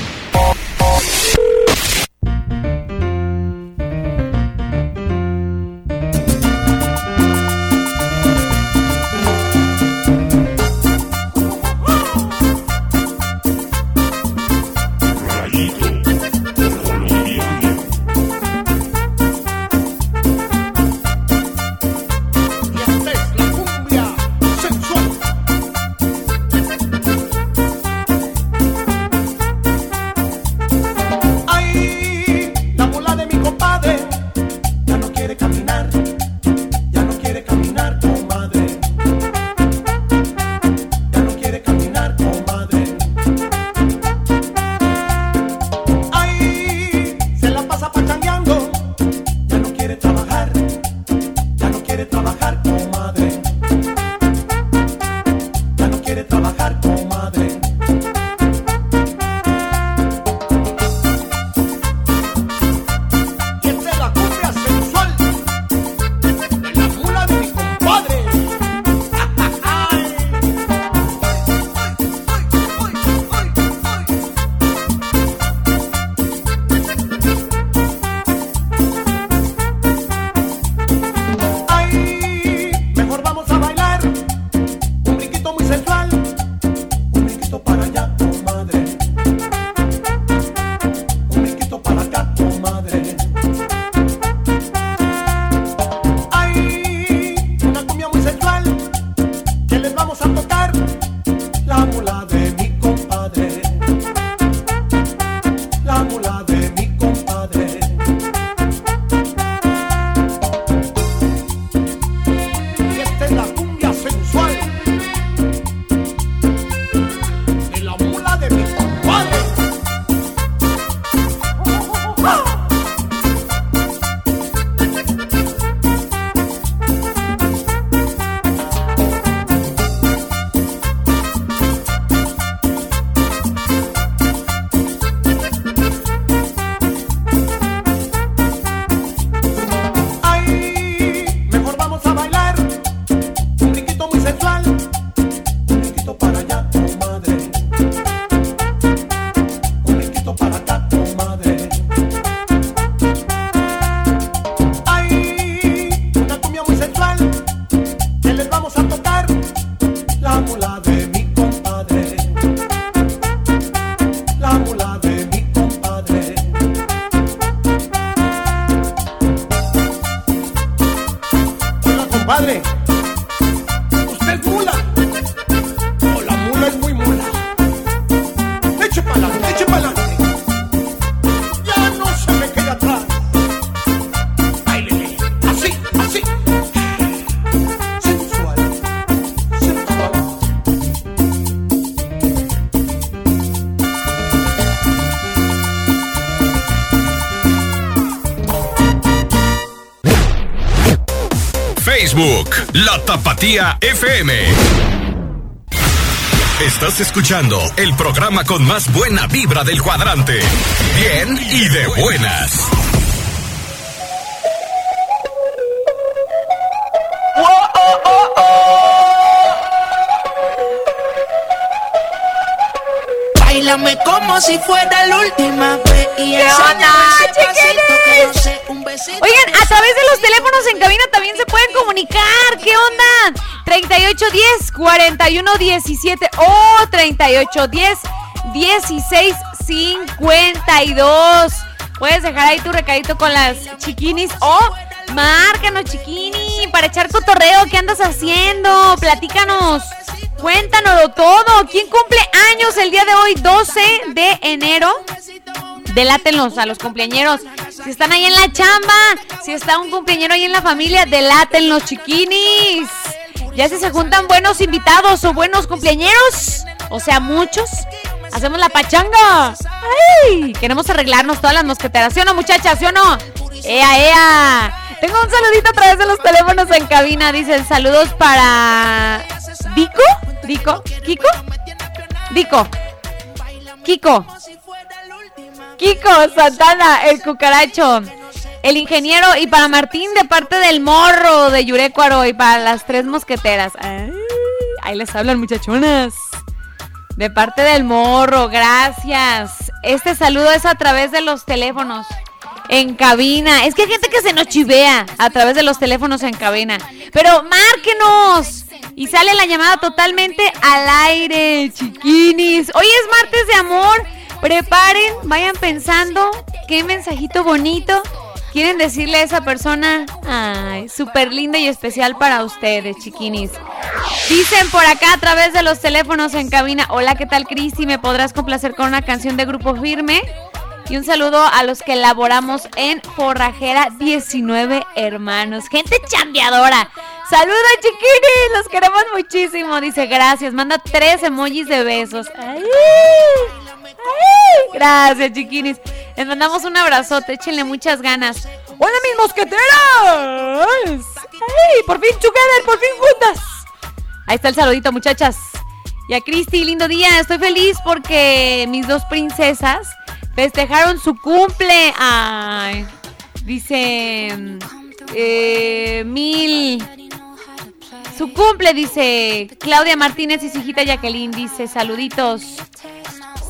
La Tapatía FM. Estás escuchando el programa con más buena vibra del cuadrante. Bien y de buenas. Báilame como si fuera la última vez. Y ¿Qué onda, chiquines? Oigan, a través de los teléfonos en cabina también se pueden comunicar. ¿Qué onda? 3810 4117 o 3810 1652. Puedes dejar ahí tu recadito con las chiquinis o márcanos, chiquini, para echar cotorreo. ¿Qué andas haciendo? Platícanos. Cuéntanoslo todo. ¿Quién cumple años el día de hoy, 12 de enero? Delátenlos a los cumpleañeros. Si están ahí en la chamba, si está un cumpleañero ahí en la familia, delátenlos, chiquinis. Ya si se juntan buenos invitados o buenos cumpleañeros, o sea, muchos, hacemos la pachanga. Queremos arreglarnos todas las mosqueteras, ¿sí o no, muchachas? ¿Sí o no? ¡Ea, ea! Tengo un saludito a través de los teléfonos en cabina. Dicen saludos para. ¿Dico? ¿Dico? ¿Kiko? Dico. Kiko. Kiko Santana, el cucaracho. El ingeniero y para Martín de parte del morro de Yurecuaro y para las tres mosqueteras. Ay, Ahí les hablan, muchachonas. De parte del morro, gracias. Este saludo es a través de los teléfonos en cabina. Es que hay gente que se nos chivea a través de los teléfonos en cabina. Pero márquenos. Y sale la llamada totalmente al aire, chiquinis. Hoy es martes de amor. Preparen, vayan pensando qué mensajito bonito quieren decirle a esa persona. Ay, súper linda y especial para ustedes, chiquinis. Dicen por acá a través de los teléfonos en cabina. Hola, ¿qué tal, Cristi? ¿Me podrás complacer con una canción de Grupo Firme? Y un saludo a los que laboramos en Forrajera 19 Hermanos. Gente chambeadora. Saludos, chiquinis. Los queremos muchísimo. Dice gracias. Manda tres emojis de besos. Ay, Gracias, chiquinis. Les mandamos un abrazote. Échenle muchas ganas. ¡Hola, mis mosqueteras! ¡Ay! Por fin together, por fin juntas. Ahí está el saludito, muchachas. Y a Cristi, lindo día. Estoy feliz porque mis dos princesas festejaron su cumple. Ay, dice eh, Mil. Su cumple, dice Claudia Martínez y su hijita Jacqueline. Dice saluditos.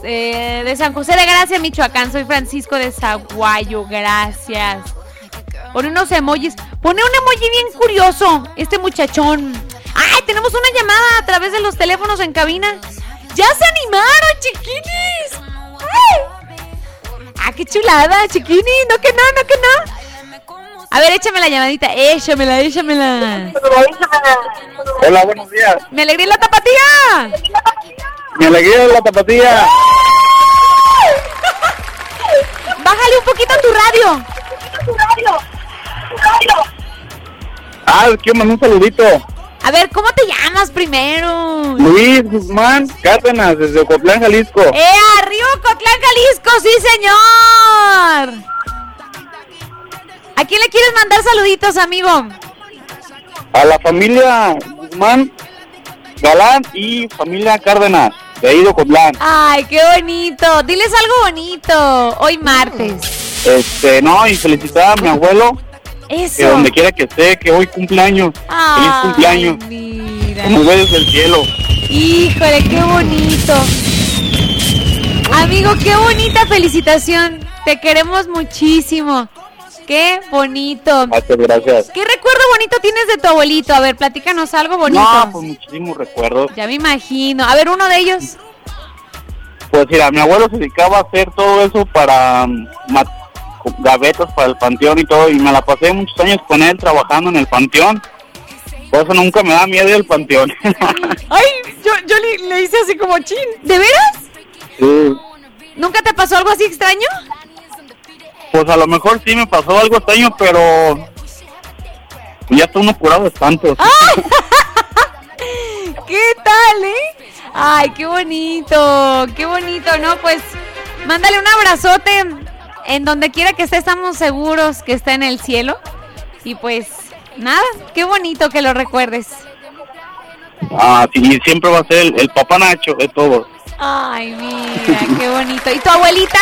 Eh, de San José de Gracia, Michoacán. Soy Francisco de Zaguayo. Gracias. Pone unos emojis. Pone un emoji bien curioso. Este muchachón. ¡Ay! Tenemos una llamada a través de los teléfonos en cabina. ¡Ya se animaron, chiquinis! ¡Ay! ¡Ah, qué chulada, chiquini! No que no, no que no. A ver, échame la llamadita. Échamela, échamela. Hola, buenos días. ¡Me alegré la tapatía! Me alegría la tapatía. Bájale un poquito a tu radio. Ah, quiero mandar un saludito. A ver, ¿cómo te llamas primero? Luis Guzmán Cárdenas, desde Ocotlán, Jalisco. ¡Eh, arriba Cotlán, Jalisco! ¡Sí, señor! ¿A quién le quieres mandar saluditos, amigo? A la familia Guzmán Galán y familia Cárdenas, de ahí de. ¡Ay, qué bonito! Diles algo bonito. Hoy martes. Este, no, y felicitar a mi abuelo, que Eso. donde quiera que esté, que hoy cumpleaños. Feliz Ay, cumpleaños. mira. Como ve desde el cielo. Híjole, qué bonito. Amigo, qué bonita felicitación. Te queremos muchísimo. Qué bonito. Muchas gracias. ¿Qué recuerdo bonito tienes de tu abuelito? A ver, platícanos algo bonito. No, pues muchísimos recuerdos. Ya me imagino. A ver, uno de ellos. Pues mira, mi abuelo se dedicaba a hacer todo eso para ma- gavetas para el panteón y todo, y me la pasé muchos años con él trabajando en el panteón. Por eso nunca me da miedo al panteón. Ay, yo, yo le, le hice así como chin. ¿De veras? Sí. ¿Nunca te pasó algo así extraño? Pues a lo mejor sí me pasó algo extraño, pero ya está uno curado de espantos. ¿Qué tal, eh? Ay, qué bonito, qué bonito, ¿no? Pues mándale un abrazote. En donde quiera que esté, estamos seguros que está en el cielo. Y pues, nada, qué bonito que lo recuerdes. Ah, sí, siempre va a ser el, el papá Nacho de todos. Ay, mira, qué bonito. ¿Y tu abuelita?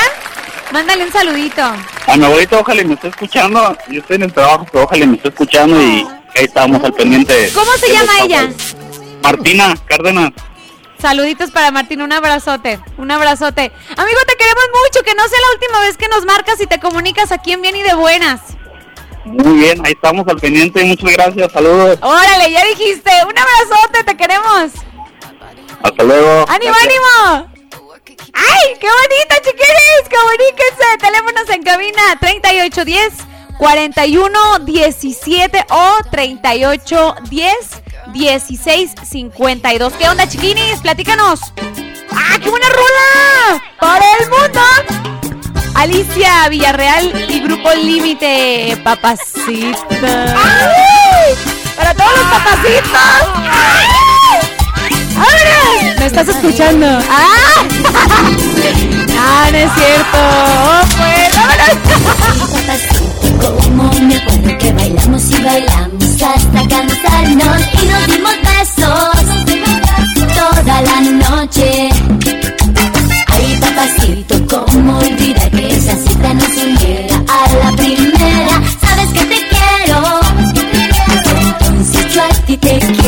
Mándale un saludito. A mi abuelita ojalá y me esté escuchando. Yo estoy en el trabajo, pero ojalá y me esté escuchando y ahí estamos al pendiente. ¿Cómo se llama ella? Martina Cárdenas. Saluditos para Martín, un abrazote, un abrazote. Amigo, te queremos mucho, que no sea la última vez que nos marcas y te comunicas aquí en Bien y de Buenas. Muy bien, ahí estamos al pendiente. Muchas gracias, saludos. Órale, ya dijiste, un abrazote, te queremos. Hasta luego. ¡Ánimo, Gracias. ánimo! ¡Ay, qué bonito, chiquiris! Comuníquense, teléfonos en cabina 3810 4117 o 3810 1652. ¿Qué onda, chiquinis? Platícanos. ¡Ah, qué buena rola! ¡Para el mundo! Alicia Villarreal y Grupo Límite, papacita. ¡Ay! ¡Para todos los papacitos! ¡Ay! ¡Ábrele! ¿Me estás escuchando? ¡Ah! ¡Ah, no es cierto! ¡Oh, pues! ¡Vámonos! Como me acuerdo que bailamos y bailamos hasta cansarnos y nos dimos besos toda la noche. Ay, papacito, cómo olvidar que esa cita nos uniera a la primera. Sabes que te quiero, entonces yo a ti te quiero.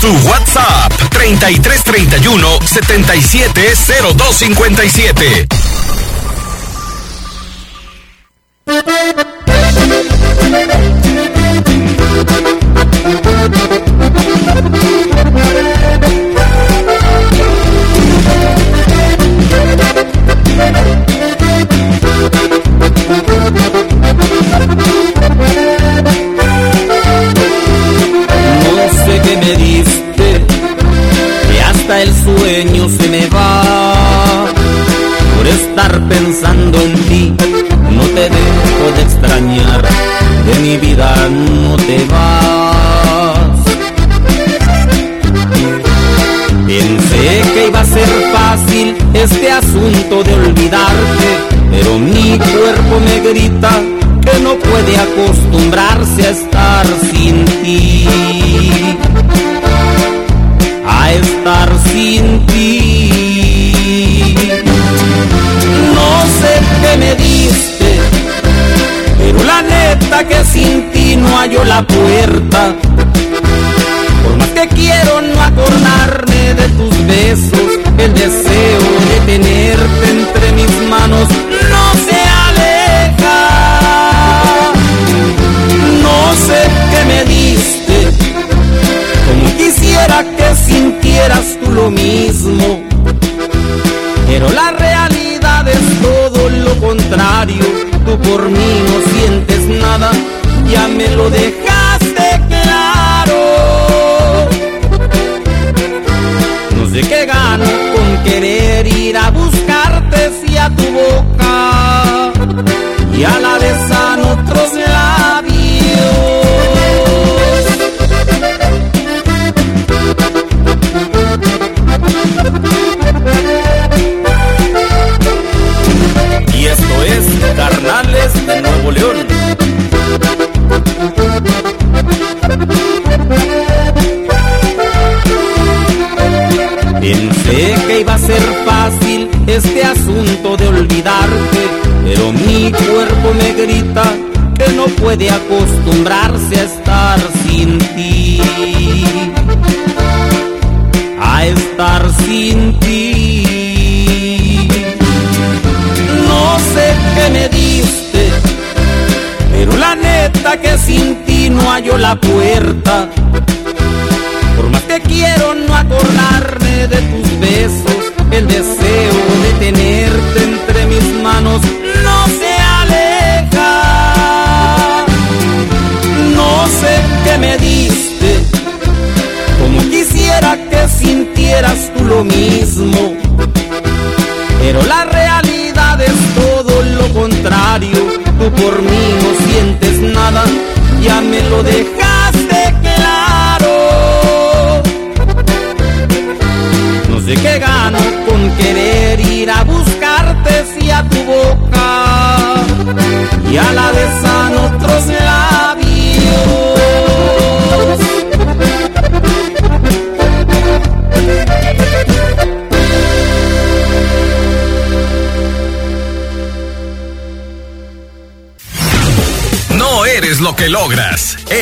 Tu WhatsApp, treinta y tres treinta y uno setenta y siete cero dos cincuenta y siete.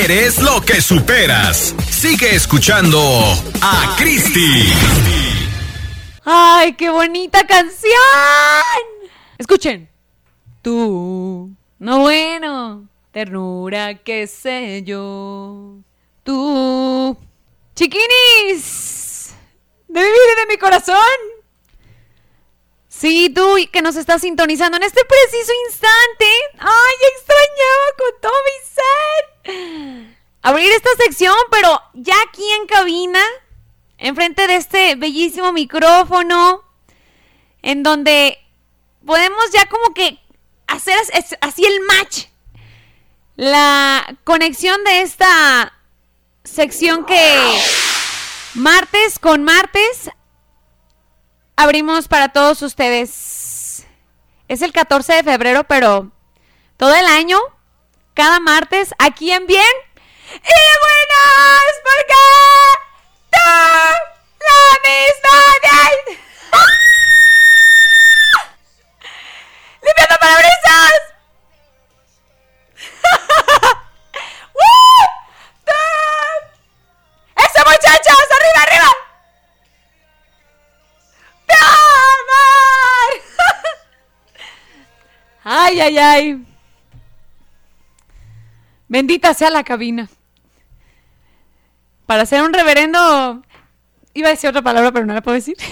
Eres lo que superas. Sigue escuchando a Christie. ¡Ay, qué bonita canción! Escuchen. Tú, no bueno, ternura, qué sé yo. Tú, chiquinis, de mi de mi corazón. Sí, tú que nos estás sintonizando en este preciso instante. ¡Ay! sección, pero ya aquí en cabina, enfrente de este bellísimo micrófono, en donde podemos ya como que hacer así el match, la conexión de esta sección que martes con martes abrimos para todos ustedes. Es el 14 de febrero, pero todo el año, cada martes, aquí en Bien y buenas porque ¡Tan la misma de ¡Ah! limpiando parabrisas ¡Eso muchachos! ¡Arriba, arriba! ¡Ay, ay, ay! Bendita sea la cabina. Para ser un reverendo. Iba a decir otra palabra, pero no la puedo decir.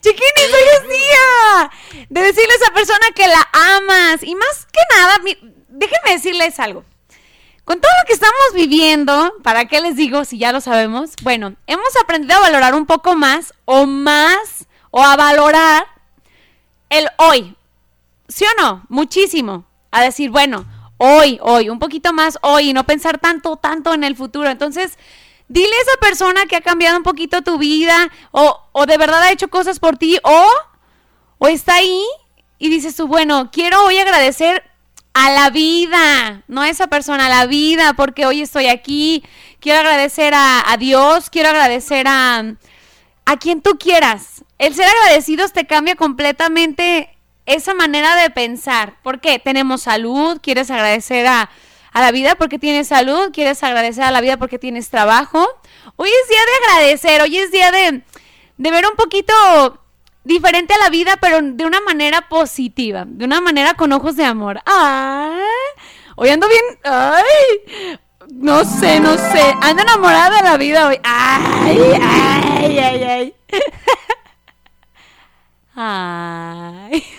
Chiquinis, hoy es día de decirle a esa persona que la amas. Y más que nada, mi- déjenme decirles algo. Con todo lo que estamos viviendo, ¿para qué les digo si ya lo sabemos? Bueno, hemos aprendido a valorar un poco más o más o a valorar el hoy. ¿Sí o no? Muchísimo. A decir, bueno, hoy, hoy, un poquito más hoy y no pensar tanto, tanto en el futuro. Entonces, dile a esa persona que ha cambiado un poquito tu vida o, o de verdad ha hecho cosas por ti o, o está ahí y dices tú, bueno, quiero hoy agradecer a la vida, no a esa persona, a la vida, porque hoy estoy aquí. Quiero agradecer a, a Dios, quiero agradecer a, a quien tú quieras. El ser agradecidos te cambia completamente esa manera de pensar. ¿Por qué? Tenemos salud, quieres agradecer a, a la vida porque tienes salud, quieres agradecer a la vida porque tienes trabajo. Hoy es día de agradecer, hoy es día de, de ver un poquito diferente a la vida, pero de una manera positiva, de una manera con ojos de amor. ¡Ay! Hoy ando bien. ¡Ay! No sé, no sé. Ando enamorada de la vida hoy. ¡Ay! ¡Ay! ¡Ay! ¡Ay! ¡Ay!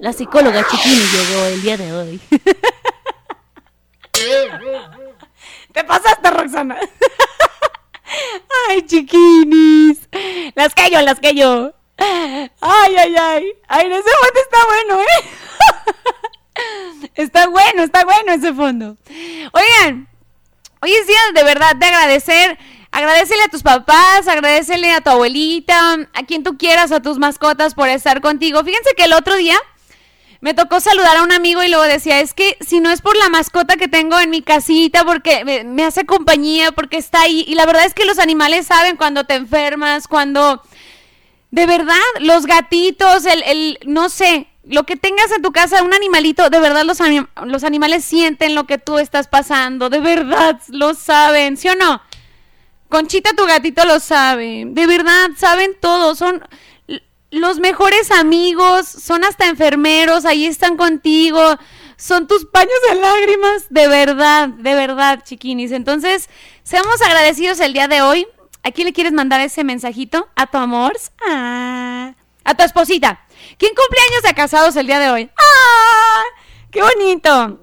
La psicóloga Chiquini llegó el día de hoy. Te pasaste, Roxana. Ay, chiquinis. Las yo, las yo. Ay, ay, ay. Ay, ese fondo está bueno, ¿eh? Está bueno, está bueno ese fondo. Oigan, hoy es día de verdad de agradecer. Agradecele a tus papás, agradecele a tu abuelita, a quien tú quieras, a tus mascotas por estar contigo. Fíjense que el otro día me tocó saludar a un amigo y luego decía, es que si no es por la mascota que tengo en mi casita, porque me, hace compañía, porque está ahí. Y la verdad es que los animales saben cuando te enfermas, cuando... De verdad, los gatitos, el, el no sé, lo que tengas en tu casa, un animalito, de verdad los, los animales sienten lo que tú estás pasando, de verdad, lo saben, ¿sí o no? Conchita, tu gatito lo sabe, de verdad, saben todo, son los mejores amigos, son hasta enfermeros, ahí están contigo, son tus paños de lágrimas, de verdad, de verdad, chiquinis. Entonces, seamos agradecidos el día de hoy. ¿A quién le quieres mandar ese mensajito? ¿A tu amor? Ah, a tu esposita. ¿Quién cumple años de casados el día de hoy? ¡Ah! ¡Qué bonito!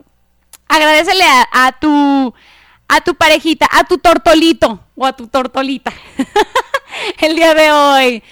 Agradecele a tu a tu parejita, a tu tortolito o a tu tortolita el día de hoy.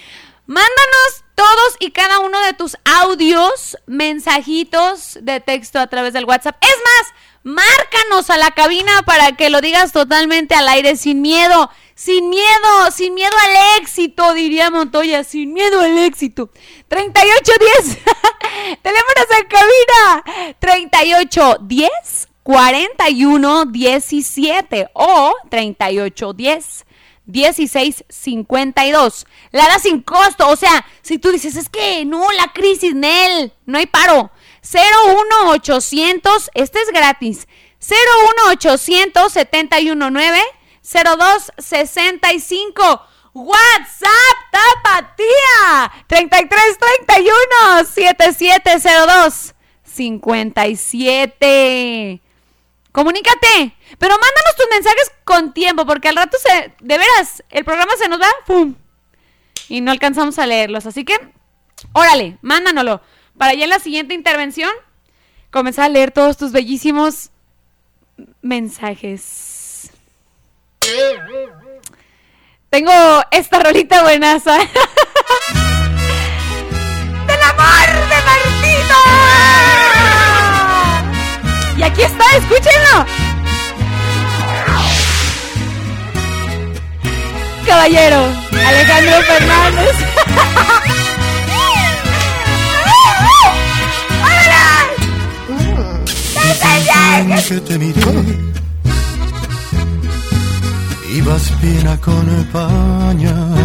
Mándanos todos y cada uno de tus audios, mensajitos de texto a través del WhatsApp. Es más, márcanos a la cabina para que lo digas totalmente al aire sin miedo, sin miedo, sin miedo al éxito, diría Montoya, sin miedo al éxito. 3810, teléfonos en cabina, 3810 4117 o 3810 1652. La da sin costo. O sea, si tú dices, es que no, la crisis, Nel, no hay paro. 01800, este es gratis. 01800 719 0265. WhatsApp Tapatía 3331 7702 57. Comunícate, pero mándanos tus mensajes con tiempo, porque al rato se, de veras, el programa se nos va, ¡pum! Y no alcanzamos a leerlos. Así que, órale, mándanoslo. Para ya en la siguiente intervención, comenzar a leer todos tus bellísimos mensajes. Tengo esta rolita buenaza. ¡Del amor aquí está, escúchenlo. Caballero, Alejandro Fernández. que te miré Ibas bien acompañada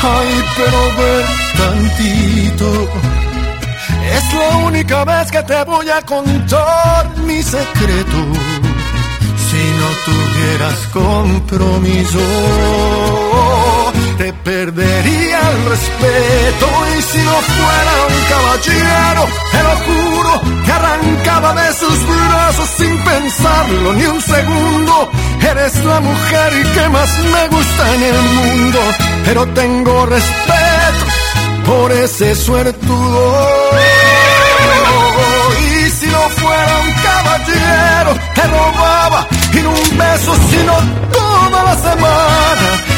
Ay, pero ver tantito. Es la única vez que te voy a contar mi secreto. Si no tuvieras compromiso, te perdería el respeto. Y si no fuera un caballero, te lo juro que arrancaba de sus brazos sin pensarlo ni un segundo. Eres la mujer que más me gusta en el mundo, pero tengo respeto por ese suertudo. Y si no fuera un caballero, te robaba y un beso, sino toda la semana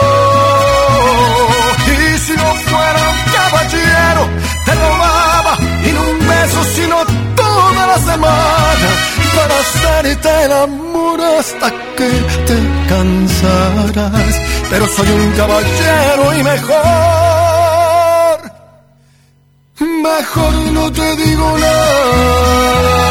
Caballero, te robaba y no un beso, sino toda la semana para hacerte el amor hasta que te cansarás. Pero soy un caballero y mejor, mejor no te digo nada.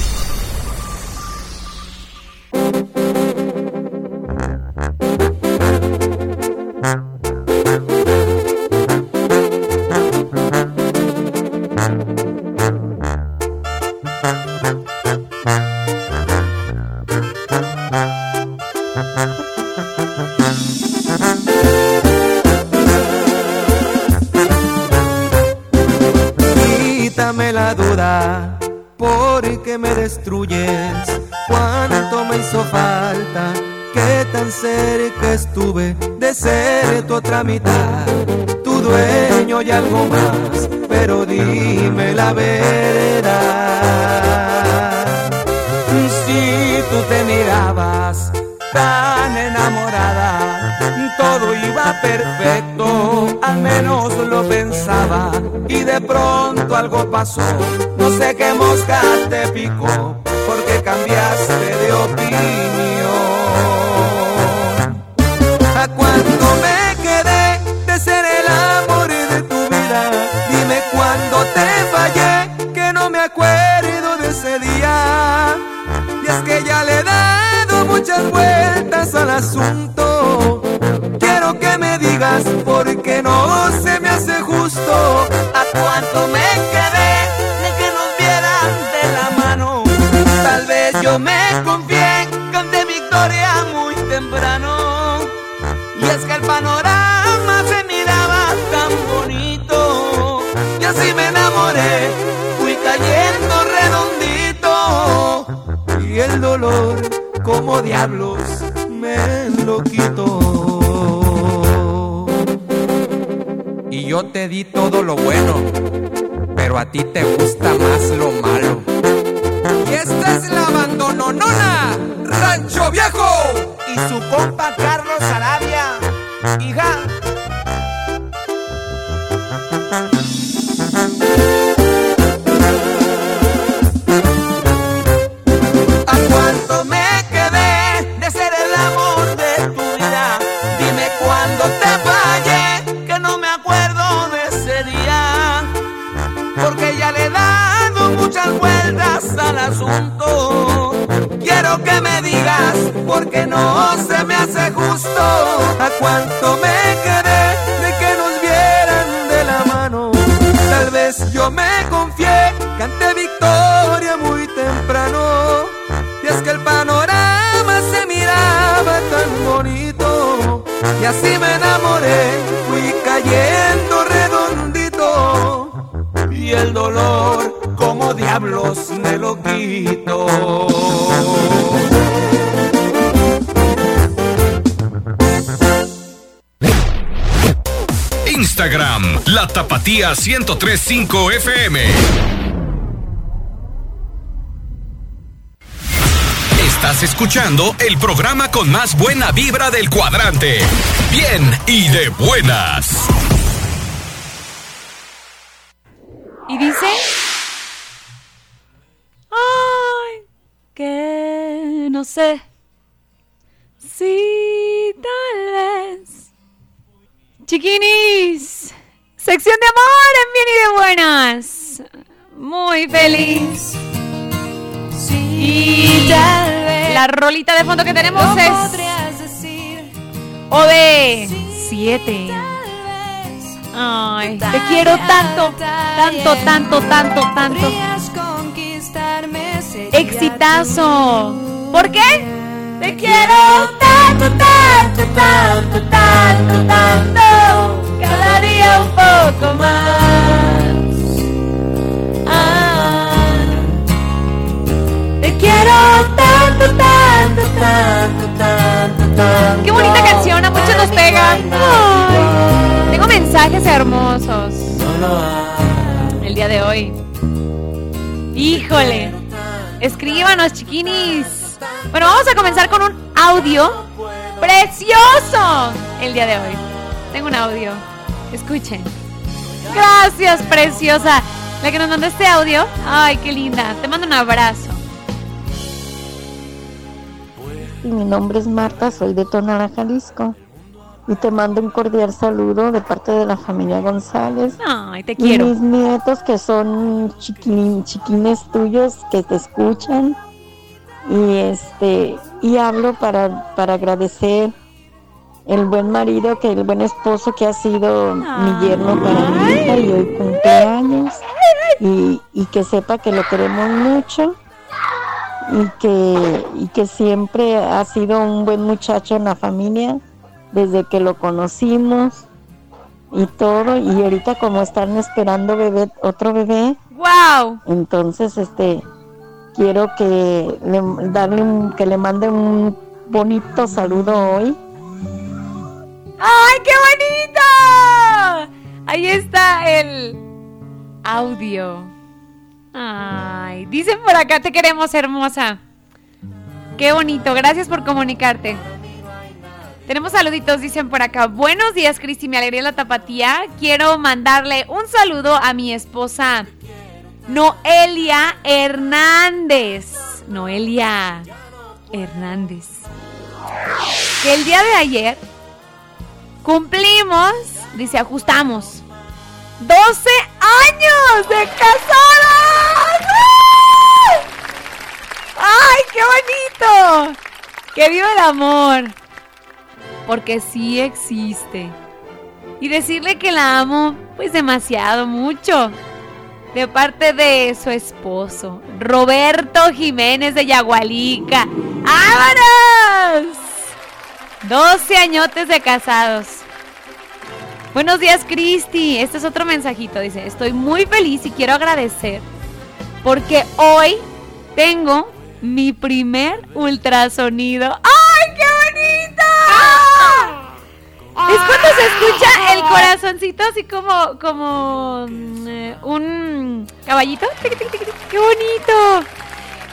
passou. Tapatía 1035 FM. Estás escuchando el programa con más buena vibra del cuadrante. Bien y de buenas. 7. Ay, te quiero tanto, tanto, tanto, tanto, tanto. Exitazo. ¿Por qué? Te quiero tanto, tanto, tanto, Chiquinis. Bueno, vamos a comenzar con un audio precioso el día de hoy. Tengo un audio. Escuchen. Gracias, preciosa. La que nos mandó este audio. Ay, qué linda. Te mando un abrazo. Y mi nombre es Marta, soy de Tonalá, Jalisco. Y te mando un cordial saludo de parte de la familia González. Ay, te Y quiero. mis nietos que son chiquin- chiquines tuyos que te escuchan. Y este y hablo para, para agradecer el buen marido, que el buen esposo que ha sido mi yerno para mi hija y hoy cumpleaños. Y, y que sepa que lo queremos mucho y que, y que siempre ha sido un buen muchacho en la familia desde que lo conocimos y todo. Y ahorita como están esperando bebé otro bebé. Wow entonces este quiero que le darle un, que le mande un bonito saludo hoy ¡Ay, qué bonito! Ahí está el audio. Ay, dicen por acá, te queremos, hermosa. Qué bonito, gracias por comunicarte. Tenemos saluditos, dicen por acá. Buenos días, Cristi, me alegría la tapatía. Quiero mandarle un saludo a mi esposa Noelia Hernández. Noelia Hernández. Que el día de ayer cumplimos, dice, ajustamos 12 años de casados. ¡Ay, qué bonito! ¡Que viva el amor! Porque sí existe. Y decirle que la amo, pues demasiado, mucho. De parte de su esposo, Roberto Jiménez de Yagualica. ¡Vámonos! 12 añotes de casados. Buenos días, Cristi. Este es otro mensajito. Dice, estoy muy feliz y quiero agradecer porque hoy tengo mi primer ultrasonido. ¡Ay, qué bonito! Es cuando se escucha el corazoncito así como, como mm, eh, un caballito. ¡Qué bonito!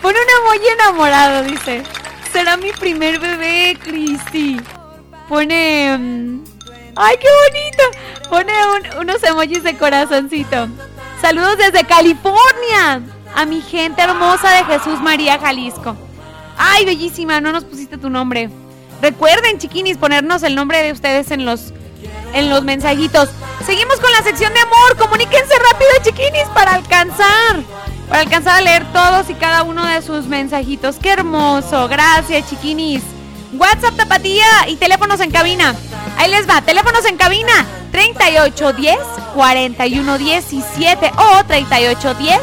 Pone un emoji enamorado, dice. Será mi primer bebé, Cristi. Pone... mm, ¡Ay, qué bonito! Pone un- unos emojis de corazoncito. Saludos desde California. A mi gente hermosa de Jesús María, Jalisco. Ay, bellísima, no nos pusiste tu nombre. Recuerden, chiquinis, ponernos el nombre de ustedes en los en los mensajitos. Seguimos con la sección de amor. Comuníquense rápido, chiquinis, para alcanzar. Para alcanzar a leer todos y cada uno de sus mensajitos. Qué hermoso. Gracias, chiquinis. WhatsApp Tapatía y teléfonos en cabina. Ahí les va. Teléfonos en cabina. 3810 4117 o 3810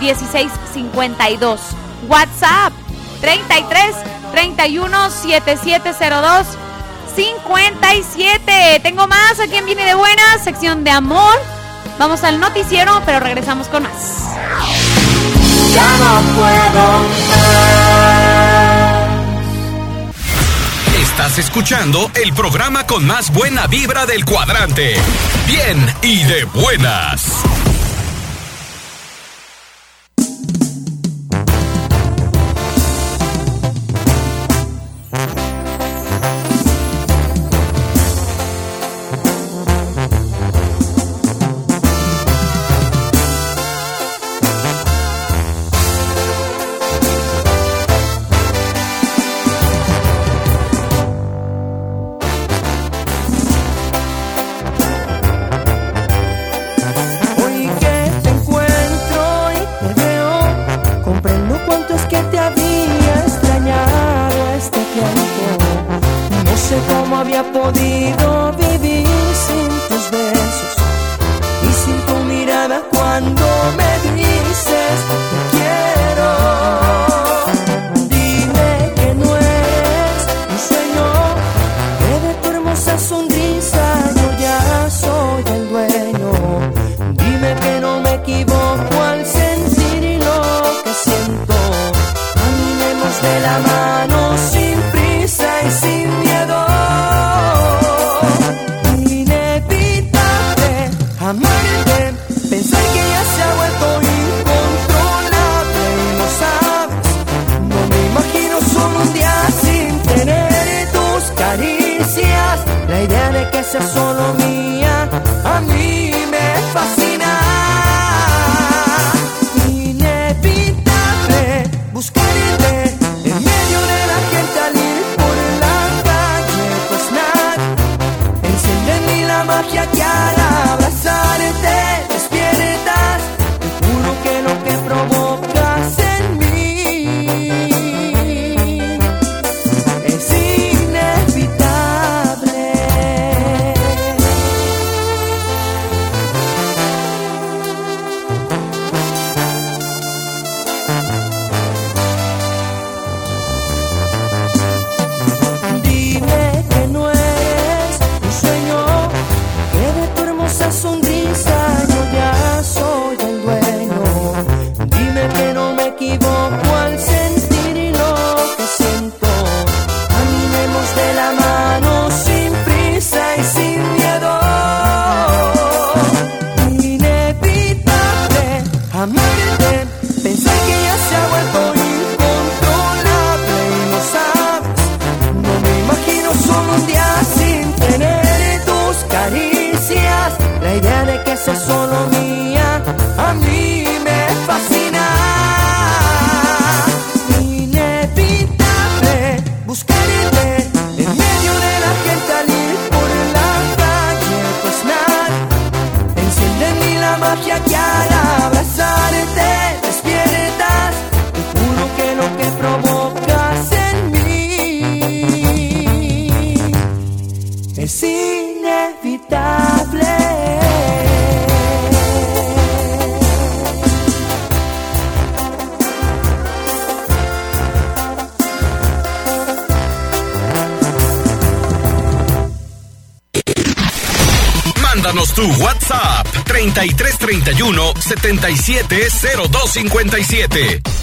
1652. WhatsApp 33 31 7702 57. Tengo más. ¿A quién viene de buenas? Sección de amor. Vamos al noticiero, pero regresamos con más. Ya no Estás escuchando el programa con más buena vibra del cuadrante. Bien y de buenas. 770257.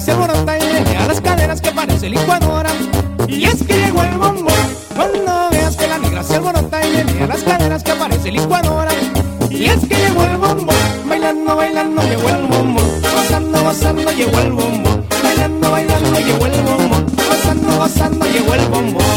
Se alborota y menea las caderas que parece licuadora. Y es que llegó el bombo. Cuando veas que la negra se alborota y menea las caderas que parece licuadora. Y es que llegó el bombo. Bailando, bailando, llegó el bombo. Gozando, gozando, llegó el bombo. Bailando, bailando, llegó el bombo. Gozando, gozando, llegó el bombo.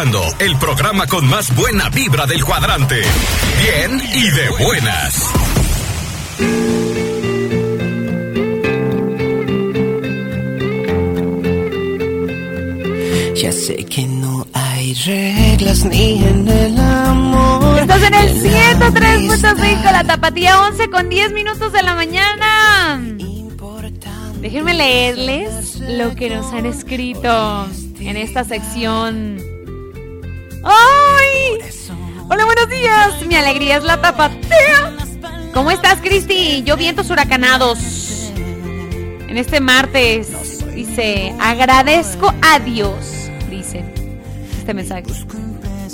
Escuchando el programa con más buena vibra del cuadrante. Bien y de buenas. Ya sé que no hay reglas ni en el amor. Estás en el 103.5, la tapatía 11 con 10 minutos de la mañana. Déjenme leerles lo que nos han escrito en esta sección. Mi alegría es la tapatía. ¿Cómo estás, Cristi? Yo vientos huracanados. En este martes dice, agradezco a Dios, dice este mensaje,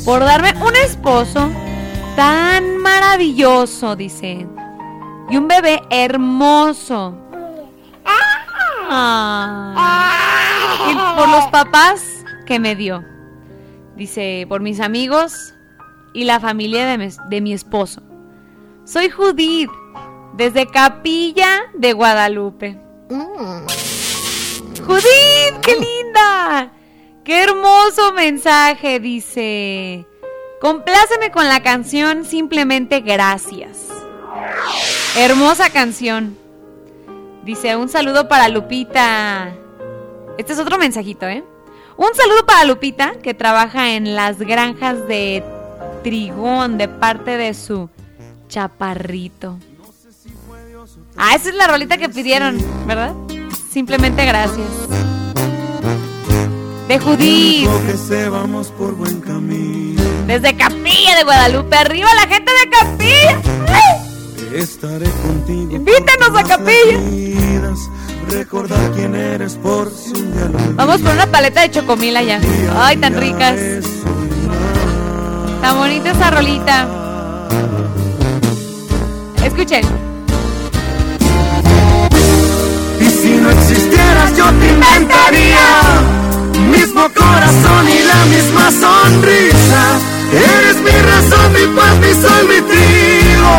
por darme un esposo tan maravilloso, dice, y un bebé hermoso. Ah. Y por los papás que me dio. Dice, por mis amigos y la familia de mi, de mi esposo. Soy Judith, desde Capilla de Guadalupe. Judith, qué linda. Qué hermoso mensaje, dice. Compláceme con la canción Simplemente Gracias. Hermosa canción. Dice, un saludo para Lupita. Este es otro mensajito, ¿eh? Un saludo para Lupita, que trabaja en las granjas de Trigón de parte de su chaparrito. Ah, esa es la rolita que pidieron, ¿verdad? Simplemente gracias. De Judith. Desde Capilla de Guadalupe. Arriba la gente de Capilla. ¡Ay! Estaré contigo. Invítanos a Capilla. Recordar quién eres por Vamos por una paleta de chocomila ya. Ay, tan ricas. Tan bonita esa rolita. Escuchen. Y si no existieras yo te inventaría Mismo corazón y la misma sonrisa Eres mi razón, mi paz, mi sol, mi trigo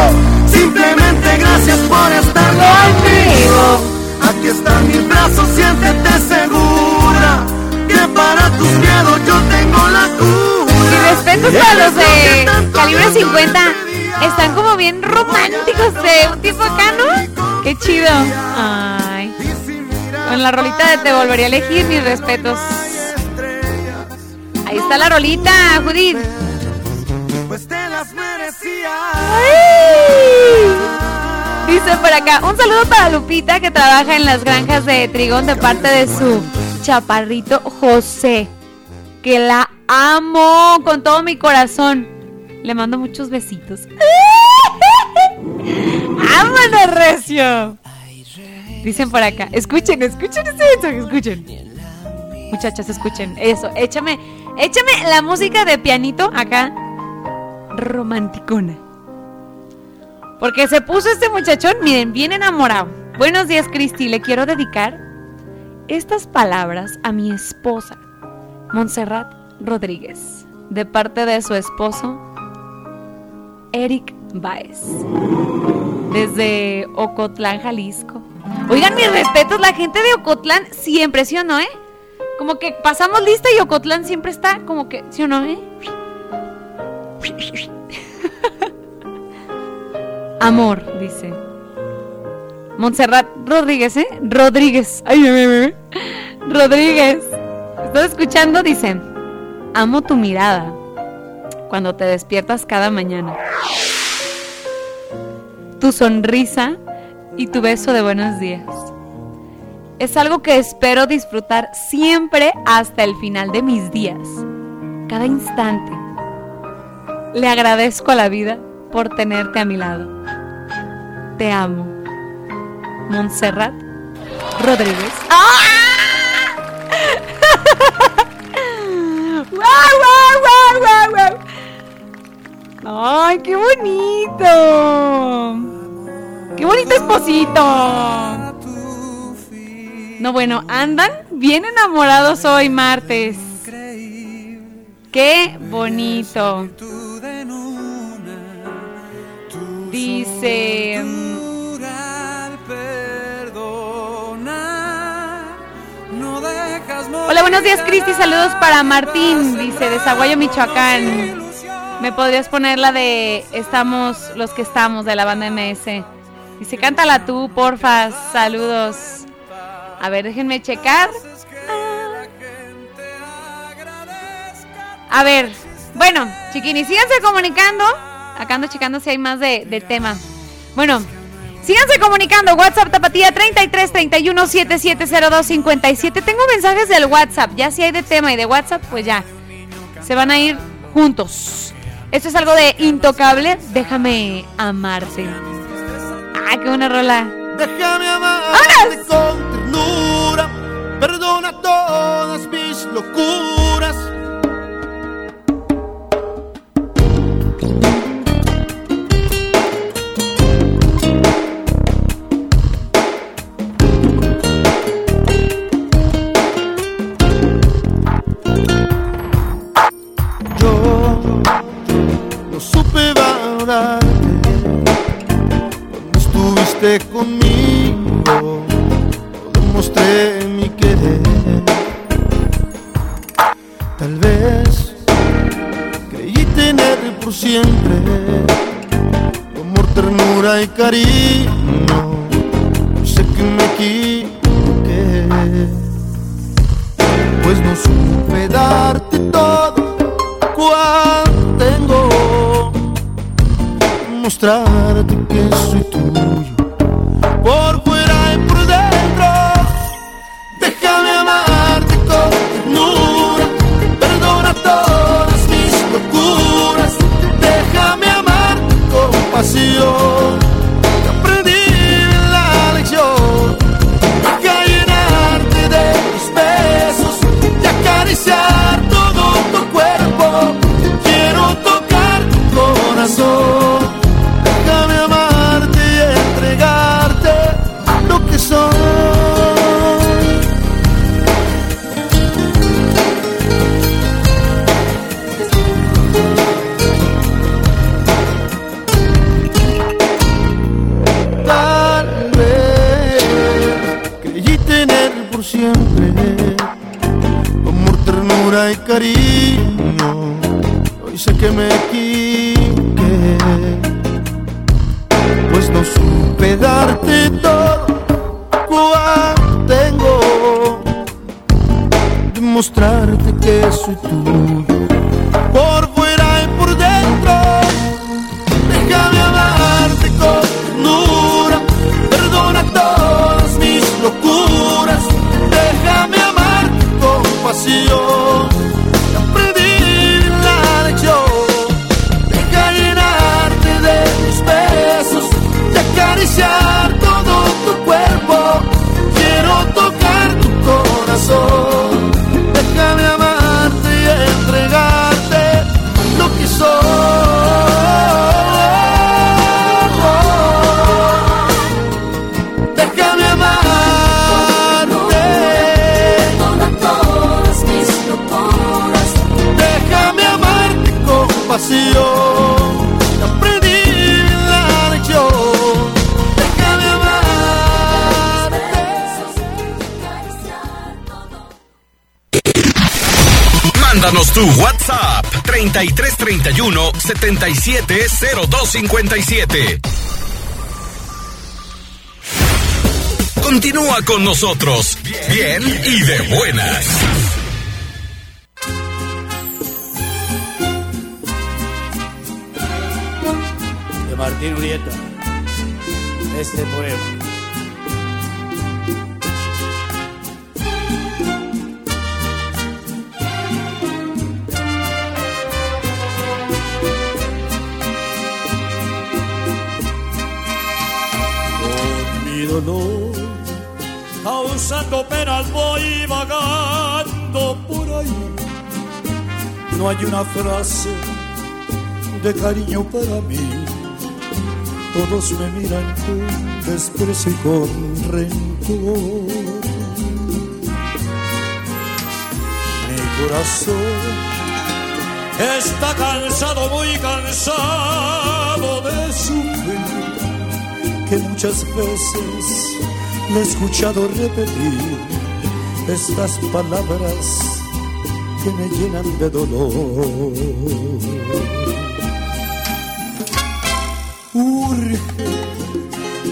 Simplemente gracias por estar conmigo Aquí están mis brazos, siéntete segura Que para tus miedos yo tengo la cura respetos para los de calibre 50. Están como bien románticos de un tipo acá, ¿no? Qué chido. Ay. Con la rolita de Te volvería a elegir, mis respetos. Ahí está la rolita, Judith. las merecía. Dice por acá, un saludo para Lupita que trabaja en las granjas de Trigón de parte de su chaparrito José. Que la amo con todo mi corazón. Le mando muchos besitos. ¡Vámonos, Recio! Dicen por acá, escuchen, escuchen este mensaje, escuchen. Muchachas, escuchen eso. Échame, échame la música de pianito acá. Romanticona. Porque se puso este muchachón, miren, bien enamorado. Buenos días, Cristi. Le quiero dedicar estas palabras a mi esposa, Montserrat Rodríguez, de parte de su esposo, Eric Baez, desde Ocotlán, Jalisco. Oigan, mis respetos, la gente de Ocotlán siempre, ¿sí o no, eh? Como que pasamos lista y Ocotlán siempre está como que, ¿sí o no, eh? Amor, dice. Montserrat Rodríguez, ¿eh? Rodríguez. Ay, ay, ay. Rodríguez. ¿Estás escuchando? Dice. Amo tu mirada cuando te despiertas cada mañana. Tu sonrisa y tu beso de buenos días. Es algo que espero disfrutar siempre hasta el final de mis días. Cada instante. Le agradezco a la vida por tenerte a mi lado. Te amo. Montserrat Rodríguez. ¡Ah! ¡Guau, guau, guau, guau, guau! ¡Ay, qué bonito! ¡Qué bonito esposito! No, bueno, andan bien enamorados hoy martes. ¡Qué bonito! Dice... Hola, buenos días, Cristi. Saludos para Martín, dice, de Zaguayo, Michoacán. ¿Me podrías poner la de Estamos los que estamos de la banda MS? Dice, cántala tú, porfa. Saludos. A ver, déjenme checar. A ver, bueno, chiquinis, síganse comunicando. Acá ando checando si hay más de, de tema. Bueno, síganse comunicando. WhatsApp Tapatía 33 31 7702 57. Tengo mensajes del WhatsApp. Ya si hay de tema y de WhatsApp, pues ya. Se van a ir juntos. Esto es algo de intocable. Déjame amarte. Ah, qué buena rola. Déjame amarte con ternura, perdona todas mis locuras. Conmigo. 770257. Continúa con nosotros, bien y de buenas. de Martín Urieta, este poema. Dolor, causando penas voy vagando por ahí. No hay una frase de cariño para mí. Todos me miran con desprecio y con rencor. Mi corazón está cansado, muy cansado de sufrir que muchas veces le he escuchado repetir estas palabras que me llenan de dolor. Urge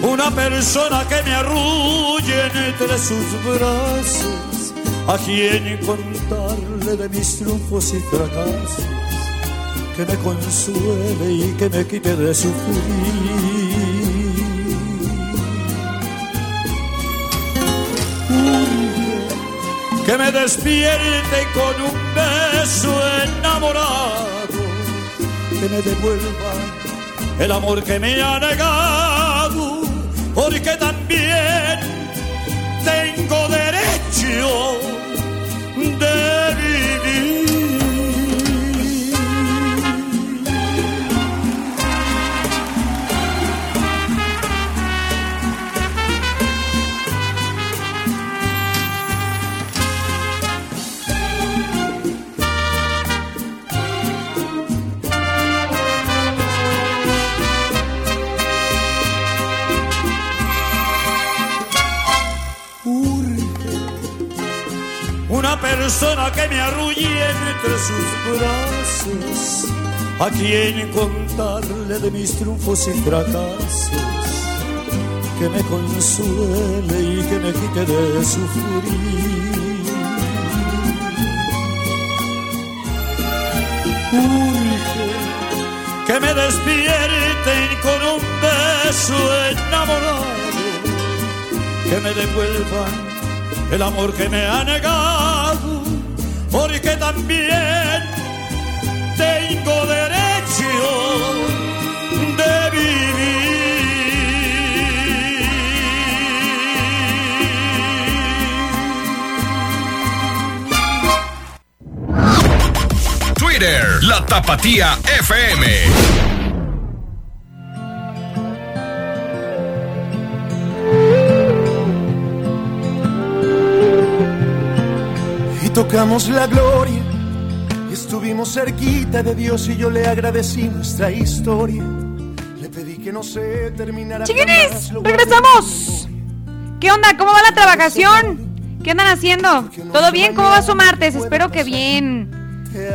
una persona que me arrulle entre sus brazos, a quien contarle de mis triunfos y fracasos, que me consuele y que me quite de sufrir. Despierte con un beso enamorado, que me devuelva el amor que me ha negado, porque también tengo derecho que me arrulle entre sus brazos, a quien contarle de mis triunfos y fracasos, que me consuele y que me quite de sufrir. Urge que me despierten con un beso enamorado, que me devuelvan el amor que me ha negado, porque también tengo derecho de Twitter, la Tapatía FM. Tocamos la gloria. Estuvimos cerquita de Dios y yo le agradecí nuestra historia. Le pedí que no se terminara. Chiquinis, regresamos. ¿Qué onda? ¿Cómo va la trabajación? ¿Qué andan haciendo? ¿Todo bien? ¿Cómo va su martes? Espero que bien.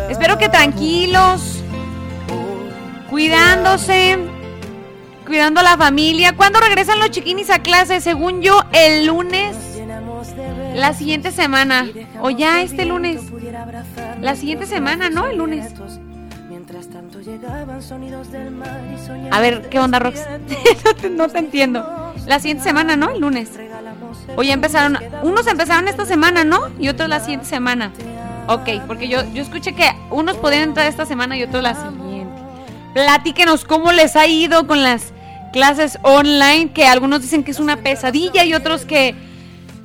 Espero que tranquilos. Cuidándose. Cuidando a la familia. ¿Cuándo regresan los chiquinis a clase? Según yo, el lunes. La siguiente semana. O ya este lunes. La siguiente semana, ¿no? El lunes. A ver, ¿qué onda, Rox? no, te, no te entiendo. La siguiente semana, ¿no? El lunes. O ya empezaron. Unos empezaron esta semana, ¿no? Y otros la siguiente semana. Ok, porque yo, yo escuché que unos podían entrar esta semana y otros la siguiente. Platíquenos cómo les ha ido con las clases online, que algunos dicen que es una pesadilla y otros que,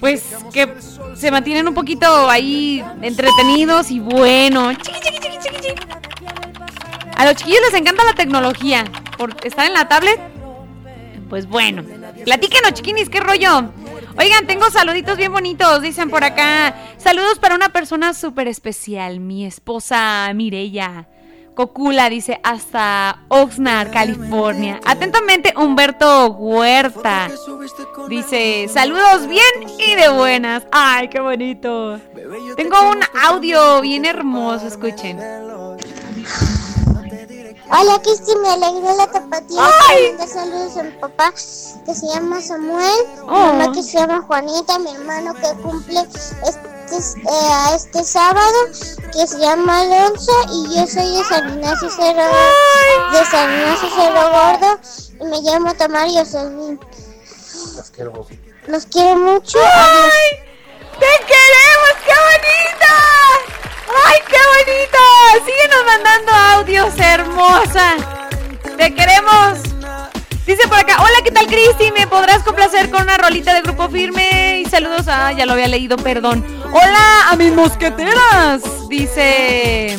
pues, que se mantienen un poquito ahí entretenidos y bueno. Chiqui, chiqui, chiqui, chiqui. A los chiquillos les encanta la tecnología. Por estar en la tablet. Pues bueno. Platíquenos, chiquinis, qué rollo. Oigan, tengo saluditos bien bonitos, dicen por acá. Saludos para una persona súper especial, mi esposa Mirella. Cocula dice hasta Oxnard, California. Atentamente, Humberto Huerta. Dice, saludos bien y de buenas. Ay, qué bonito. Tengo un audio bien hermoso, escuchen. Hola, Cristi, me alegró la tapatía. ¡Ay! Manda saludos a mi papá que se llama Samuel, Oh. mi mamá que se llama Juanita, mi hermano que cumple este, eh, este sábado que se llama Alonso y yo soy de San Ignacio Cerro, de San Ignacio Cerro Gordo y me llamo Tamar Yoselín. Los quiero mucho. Adiós. ¡Te queremos! ¡Qué bonita! ¡Ay, qué bonita! Síguenos mandando audios, hermosa. Te queremos. Dice por acá, hola, ¿qué tal, Cristi? ¿Me podrás complacer con una rolita de Grupo Firme? Y saludos a, ya lo había leído, perdón. Hola a mis mosqueteras. Dice,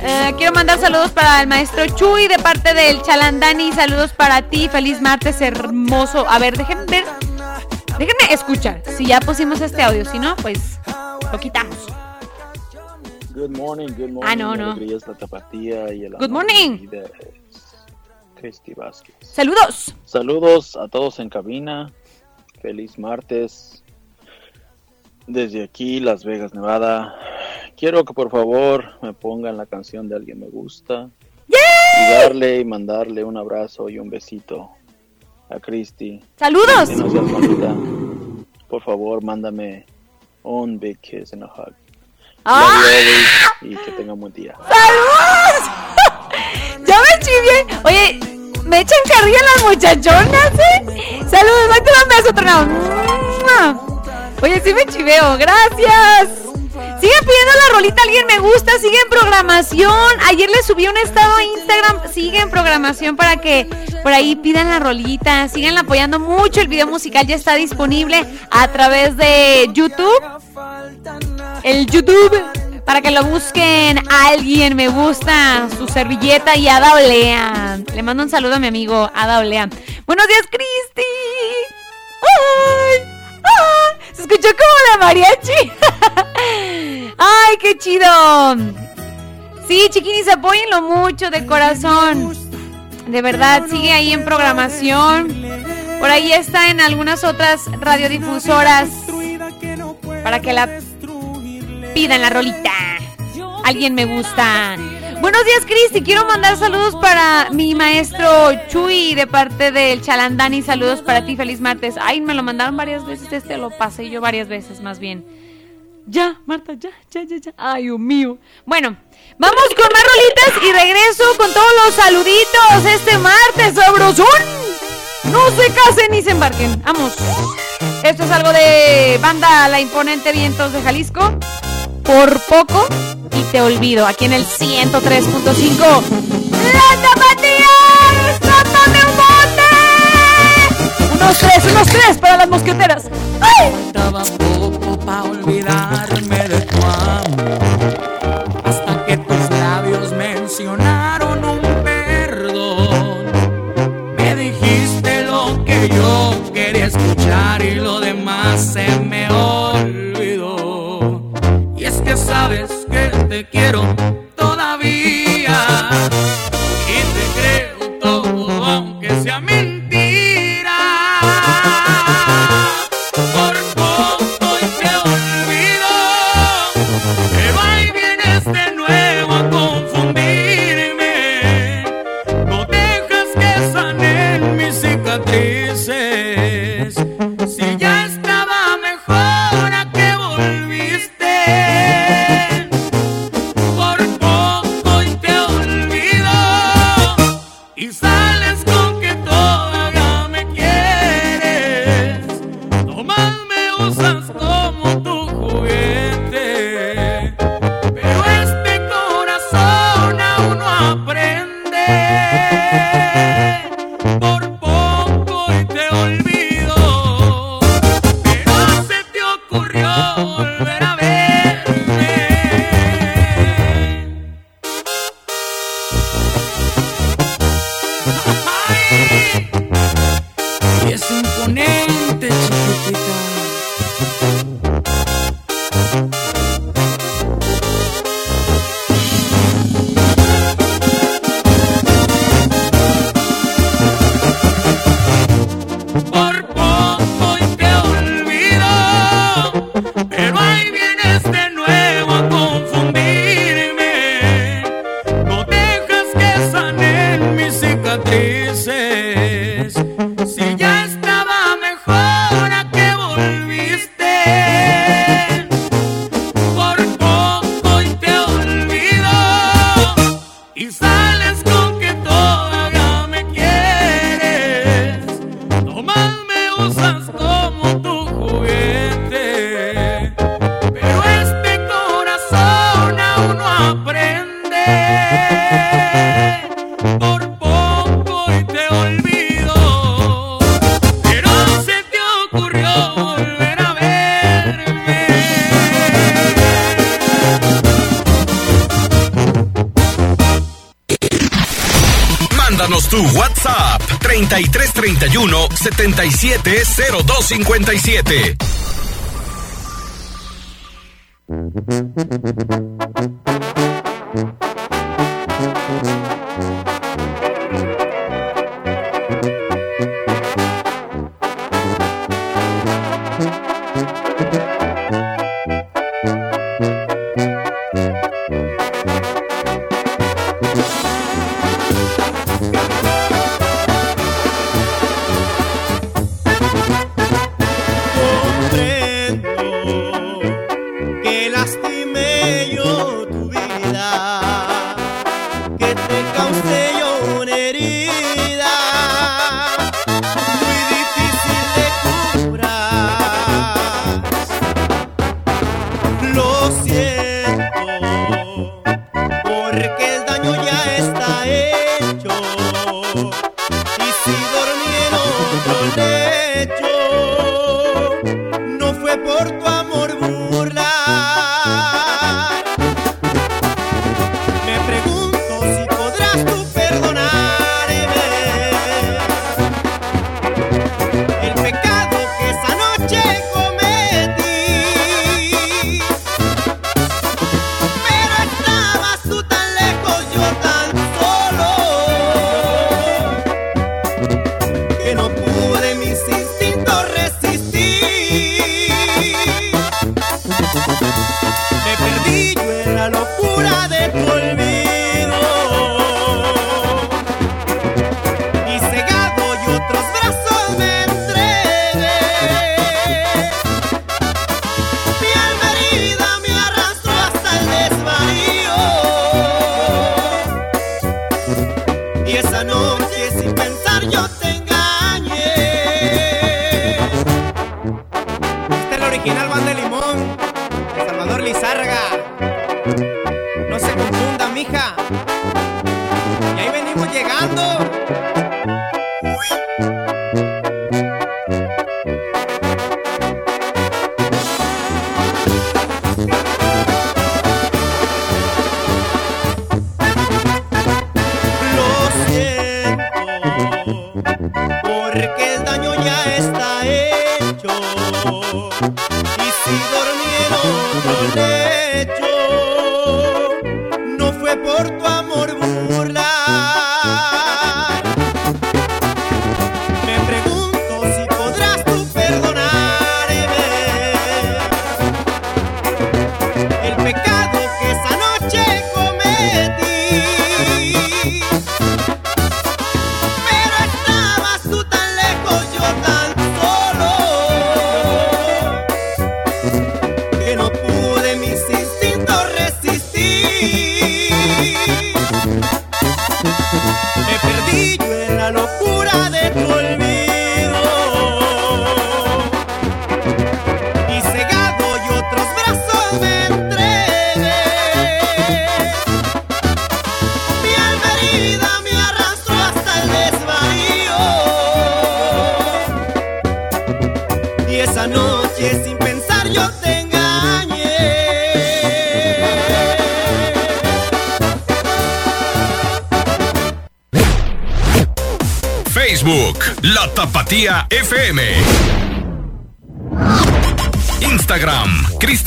eh, quiero mandar saludos para el maestro Chuy de parte del Chalandani. Saludos para ti, feliz martes, hermoso. A ver, déjenme ver, déjenme escuchar. Si ya pusimos este audio, si no, pues lo quitamos. Good morning, good morning. Ah, no, no. La tapatía y el Good morning. de Cristi Vázquez. Saludos. Saludos a todos en cabina. Feliz martes. Desde aquí, Las Vegas, Nevada. Quiero que por favor me pongan la canción de Alguien Me Gusta. Y darle y mandarle un abrazo y un besito a Cristi. Saludos. No por favor, mándame un big kiss and a hug. ¡Ah! Y que tenga un buen día. ¡Saludos! Ya me chivié. Oye, me echan carrilla las muchachonas, ¿eh? Saludos, mándate un beso, tronado. Oye, sí me chiveo, gracias. Sigue pidiendo la rolita, alguien me gusta, sigue en programación. Ayer le subí un estado a Instagram, sigue en programación para que por ahí pidan la rolita, sigan apoyando mucho. El video musical ya está disponible a través de YouTube. El YouTube, para que lo busquen. Alguien me gusta, su servilleta y Ada Olea. Le mando un saludo a mi amigo Ada Olea. Buenos días, Cristi. ¡Ay! ¡Ah! Se escuchó como la mariachi. ¡Ay, qué chido! Sí, chiquinis, apóyenlo mucho de corazón. De verdad, sigue ahí en programación. Por ahí está en algunas otras radiodifusoras. Para que la pidan la rolita. Alguien me gusta. Buenos días, Cristi. Quiero mandar saludos para mi maestro Chuy de parte del Chalandani. Saludos para ti. Feliz martes. Ay, me lo mandaron varias veces. Este lo pasé yo varias veces, más bien. Ya, Marta, ya, ya, ya, ya. Ay, Dios mío. Bueno, vamos con más rolitas y regreso con todos los saluditos este martes, sabrosón. No se casen ni se embarquen. Vamos. Esto es algo de banda La Imponente Vientos de Jalisco. Por poco y te olvido. Aquí en el 103.5. ¡La tapatía! ¡Sápame un bote! Unos tres, unos tres para las mosqueteras. ¡Ay! Faltaba poco para olvidarme de tu amor. Hasta que tus labios mencionaron un perdón. Me dijiste lo que yo quería escuchar y lo demás se me olvidó. Sabes que te quiero 77 0257.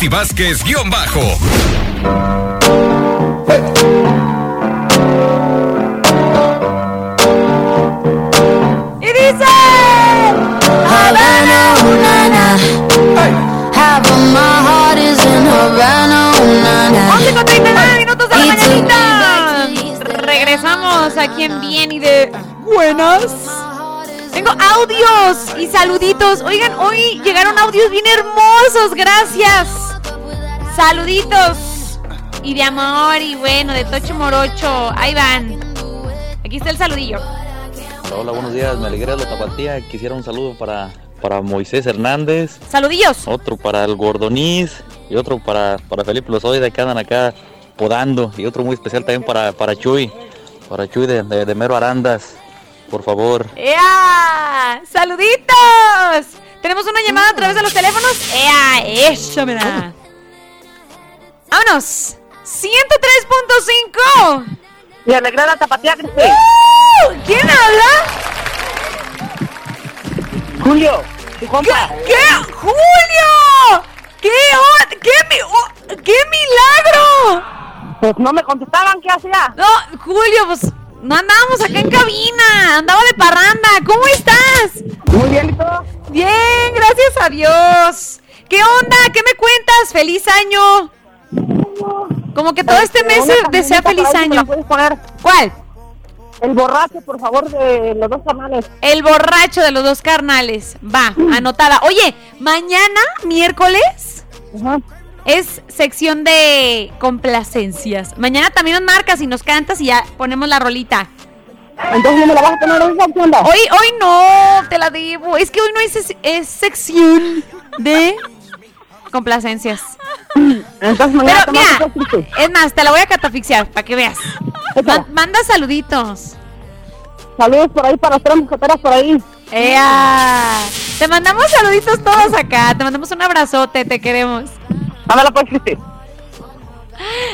Vázquez guion bajo. Y dice Havana, unana. Hey. Half heart is in Havana, unana. 11 con 39 minutos de la mañanita. Regresamos aquí en Bien y de Buenas. Tengo audios y saluditos. Oigan, hoy llegaron audios bien hermosos. Gracias. Saluditos y de amor y bueno, de Tocho Morocho. Ahí van. Aquí está el saludillo. Hola, buenos días. Me alegra la tapatía. Quisiera un saludo para, para Moisés Hernández. Saludillos. Otro para el Gordoniz y otro para, para Felipe Lozoya que andan acá podando. Y otro muy especial también para, para Chuy. Para Chuy de, de, de Mero Arandas. Por favor. ¡Ea! ¡Saluditos! Tenemos una llamada a través de los teléfonos. ¡Ea! ¡Eso me da! ¡Vámonos! ¡103.5! Y alegra la tapatía, Cristi. ¡Uh! ¿Quién habla? Julio, tu compa. ¿Qué? ¡Julio! ¿Qué, hon- qué, mi- oh, qué milagro! Pues no me contestaban, ¿qué hacía? No, Julio, pues no andábamos acá en cabina, andaba de parranda. ¿Cómo estás? Muy bien, ¿y todo? Bien, gracias a Dios. ¿Qué onda? ¿Qué me cuentas? ¡Feliz año! Como que todo este mes se desea feliz por ahí, ¿me la año. ¿Cuál? El borracho, por favor, de los dos canales. El borracho de los dos carnales. Va, anotada. Oye, mañana, miércoles, es sección de complacencias. Mañana también nos marcas y nos cantas y ya ponemos la rolita. Entonces no me la vas a poner hoy. Hoy, hoy no, te la debo. Es que hoy no es, es sección de complacencias. Entonces mañana Pero mira, es más, te la voy a catafixiar para que veas. Ma- manda saluditos. Saludos por ahí para las tres mujeteras por ahí. ¡Ea! Te mandamos saluditos todos acá. Te mandamos un abrazote, te queremos. Ándale pues, Cristi.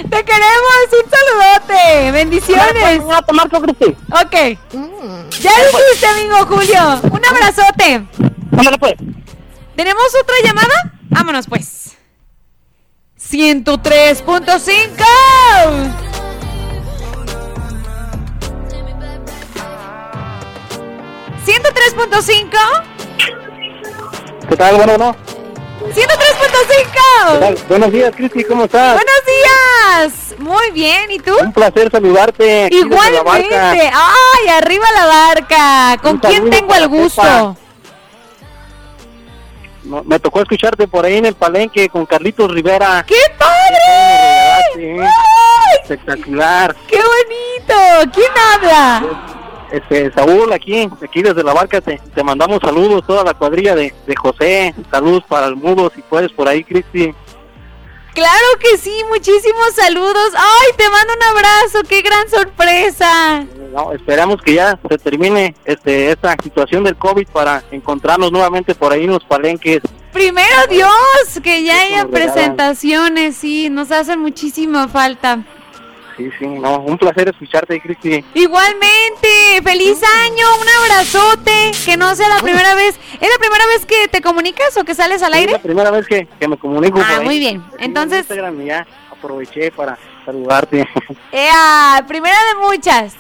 Te queremos, un saludote. Bendiciones. Mañana te marco, Cristi. Ok. Ya lo dijiste, amigo Julio. Un abrazote. Ándale pues. ¿Tenemos otra llamada? Vámonos pues. 103.5. ¿103.5? ¿Qué tal? Bueno, no. ¿Qué ¡103.5! tal? Buenos días, Cristi, ¿cómo estás? Buenos días. Muy bien, ¿y tú? Un placer saludarte. Igualmente. ¡Ay, arriba la barca! ¿Con Un quién tengo el gusto? No, me tocó escucharte por ahí en el palenque con Carlitos Rivera. ¡Qué padre! Espectacular. ¡Qué bonito! ¿Quién habla? Este, Saúl, aquí, aquí desde la barca te, te mandamos saludos, toda la cuadrilla de, de José. Saludos para el mudo, si puedes, por ahí, Cristi. Claro que sí, muchísimos saludos. ¡Ay, te mando un abrazo! ¡Qué gran sorpresa! No, esperamos que ya se termine este, esta situación del COVID para encontrarnos nuevamente por ahí en los palenques. Primero Dios, que ya haya presentaciones, sí, nos hacen muchísima falta. Sí, sí, no, un placer escucharte, Cristi. Igualmente, feliz año, un abrazote, que no sea la primera vez. ¿Es la primera vez que te comunicas o que sales al Es aire? la primera vez que, que me comunico. Ah, muy bien. Entonces- Instagram ya aproveché para saludarte. ¡Ea! Primera de muchas.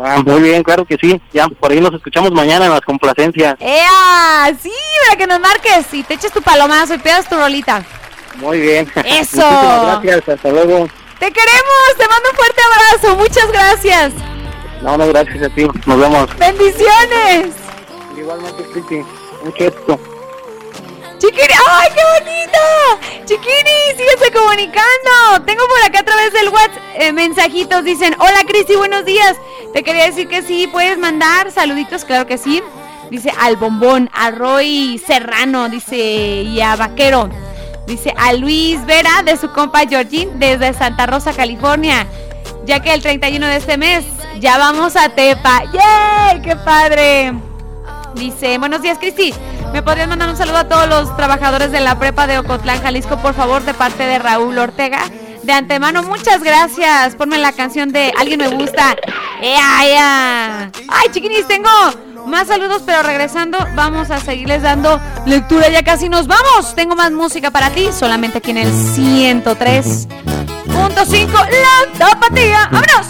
Ah, muy bien, claro que sí. Ya, por ahí nos escuchamos mañana en las complacencias. ¡Ea! Sí, para que nos marques y te eches tu palomazo y pidas tu rolita. Muy bien. Eso. Muchísimas gracias, hasta luego. Te queremos, te mando un fuerte abrazo, muchas gracias. No, no, gracias a ti. Nos vemos. Bendiciones. Igualmente, Cristi. Mucho éxito. Chiquini, ¡ay, qué bonito! Chiquini, síguese comunicando. Tengo por acá a través del WhatsApp eh, mensajitos. Dicen, hola Cristi, buenos días. Te quería decir que sí, puedes mandar saluditos, claro que sí. Dice al bombón, a Roy Serrano, dice, y a Vaquero. Dice a Luis Vera de su compa Georgine desde Santa Rosa, California. Ya que el 31 de este mes ya vamos a Tepa. ¡Yay! ¡Qué padre! Dice, buenos días Cristi, ¿me podrías mandar un saludo a todos los trabajadores de la prepa de Ocotlán, Jalisco, por favor, de parte de Raúl Ortega? De antemano, muchas gracias. Ponme la canción de Alguien me gusta. ¡Ea, ea! Ay, chiquinis, tengo más saludos, pero regresando, vamos a seguirles dando lectura. Ya casi nos vamos. Tengo más música para ti, solamente aquí en el 103.5 La Tapatía. ¡Vámonos!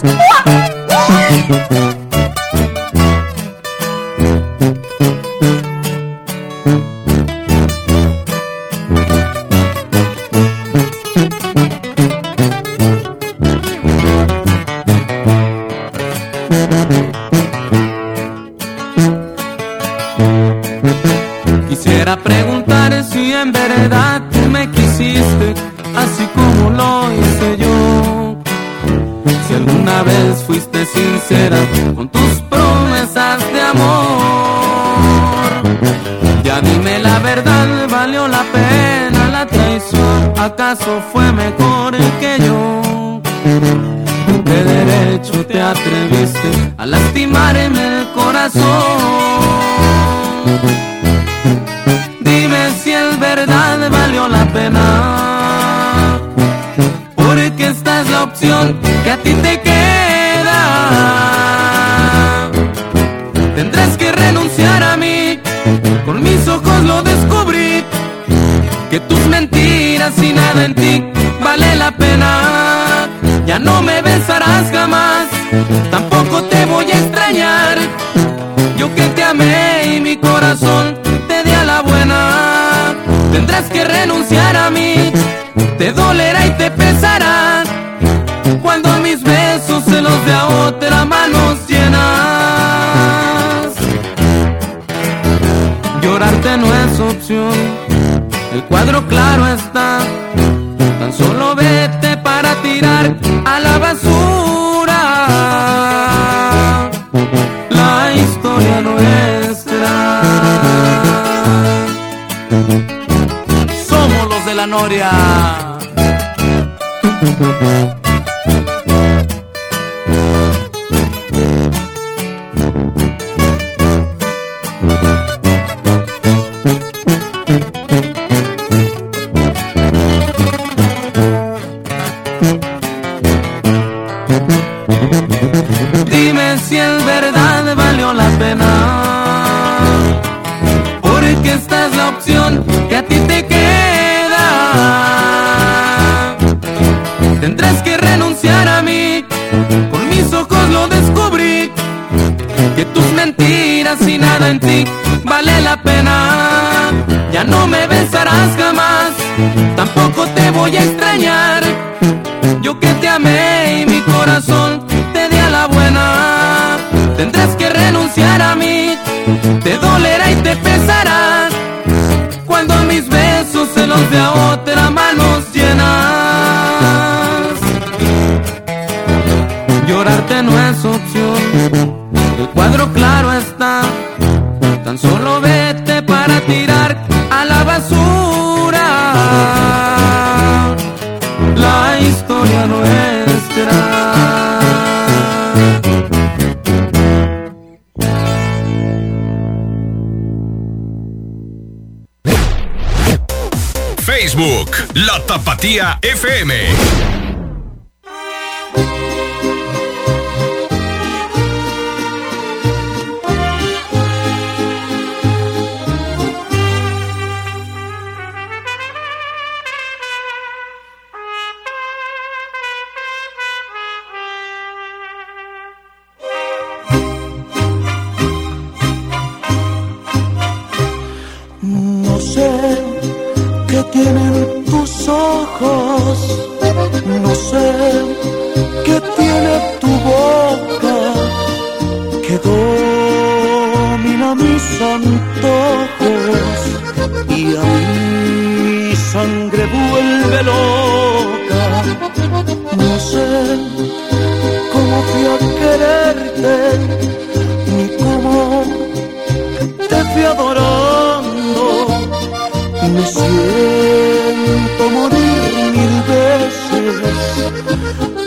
siento morir mil veces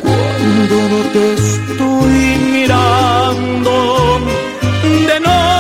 cuando no te estoy mirando de noche.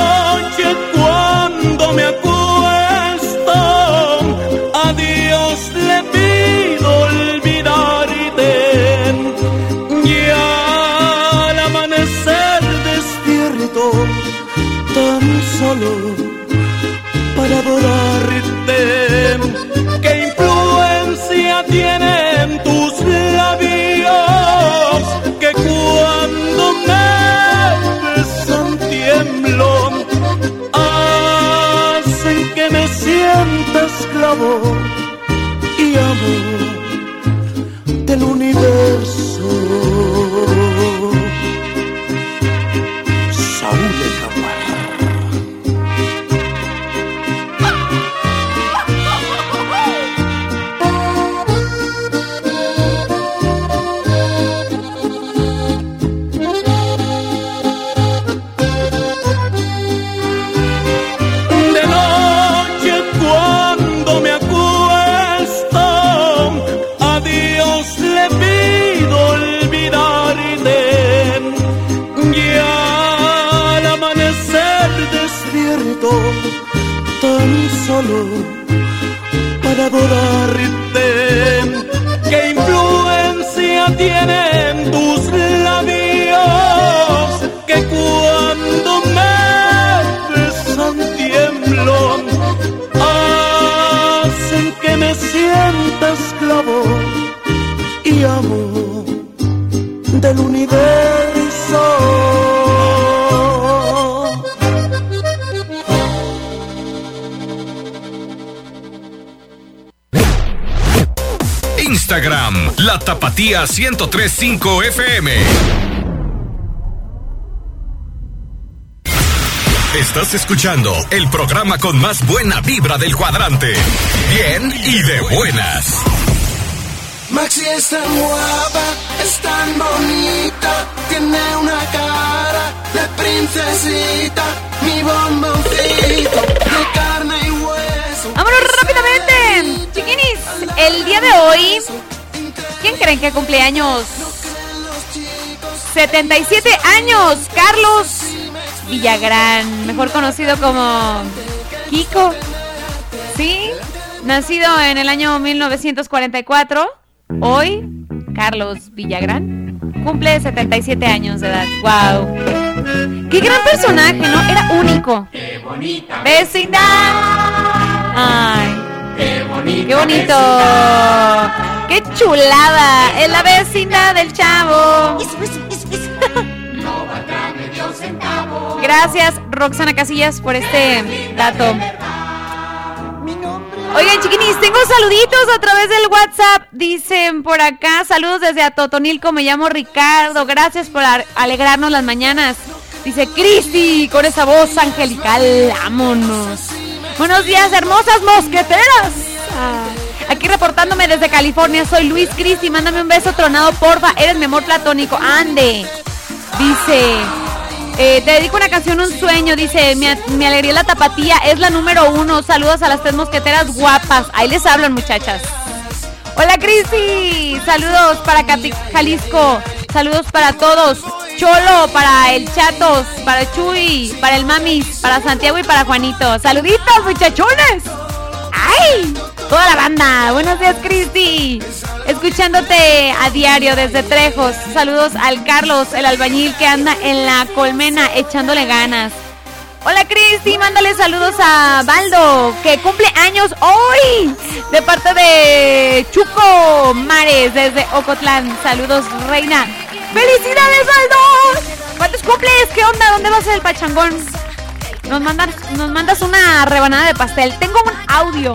Tapatía 1035 FM. Estás escuchando el programa con más buena vibra del cuadrante. Bien y de buenas. Maxi es tan guapa, es tan bonita, tiene una cara de princesita, mi bomboncito de carne y hueso. Vámonos rápidamente. Chiquinis, el día de hoy, ¿quién creen que cumpleaños? 77 años, Carlos Villagrán, mejor conocido como Kiko. ¿Sí? Nacido en el año 1944, hoy Carlos Villagrán cumple 77 años de edad. ¡Wow! ¡Qué gran personaje, ¿no? Era único. ¡Qué bonita! ¡Vecindad! ¡Ay! ¡Qué bonito! ¡Qué bonito! ¡Qué chulada! Es la vecindad del chavo. Gracias, Roxana Casillas, por este dato. Oigan, chiquinis, tengo saluditos a través del WhatsApp. Dicen por acá, saludos desde Atotonilco, me llamo Ricardo. Gracias por alegrarnos las mañanas. Dice Cristi, con esa voz angelical, vámonos. Buenos días, hermosas mosqueteras. Aquí reportándome desde California, soy Luis Cristi. Mándame un beso tronado, porfa. Eres mi amor platónico. Ande. Dice, eh, te dedico una canción, un sueño. Dice, mi, mi alegría la tapatía, es la número uno. Saludos a las tres mosqueteras guapas. Ahí les hablan, muchachas. Hola, Cristi. Saludos para Cati- Jalisco. Saludos para todos. Cholo, para el Chatos, para Chuy, para el Mamis, para Santiago y para Juanito. Saluditos, muchachones. ¡Ay! Toda la banda. Buenos días, Cristi. Escuchándote a diario desde Trejos. Saludos al Carlos, el albañil que anda en la colmena echándole ganas. Hola Cristi, mándale saludos a Baldo, que cumple años hoy, de parte de Chuco Mares, desde Ocotlán. Saludos, reina. ¡Felicidades, Baldo! ¿Cuántos cumples? ¿Qué onda? ¿Dónde va a ser el pachangón? Nos mandas, nos mandas una rebanada de pastel. Tengo un audio.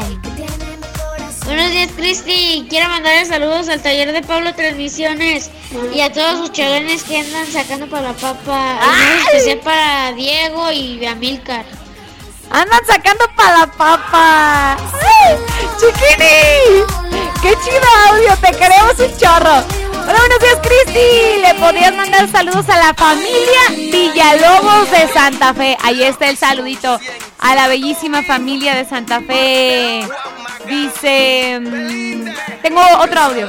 Buenos días, Cristi. Quiero mandarle saludos al taller de Pablo Transmisiones y a todos sus chavones que andan sacando para la papa. En especial para Diego y Amilcar. Andan sacando para la papa. ¡Ay! ¡Chiquini! ¡Qué chido audio! Te queremos un chorro. Hola, buenos días, Cristi. Le podrías mandar saludos a la familia Villalobos de Santa Fe. Ahí está el saludito a la bellísima familia de Santa Fe. Dice. mm, tengo otro audio.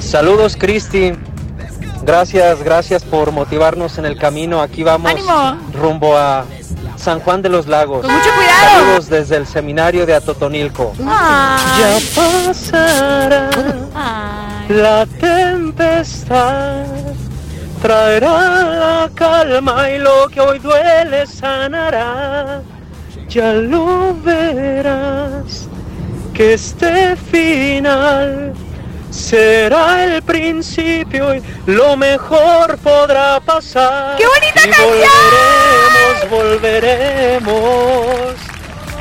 Saludos, Cristi. Gracias, gracias por motivarnos en el camino. Aquí vamos ¡Ánimo! rumbo a San Juan de los Lagos. Con mucho cuidado. Saludos desde el seminario de Atotonilco. Ay. Ya pasará la tempestad. Traerá la calma y lo que hoy duele sanará. Ya lo verás que este final será el principio y lo mejor podrá pasar. ¡Qué bonita y canción! Volveremos, volveremos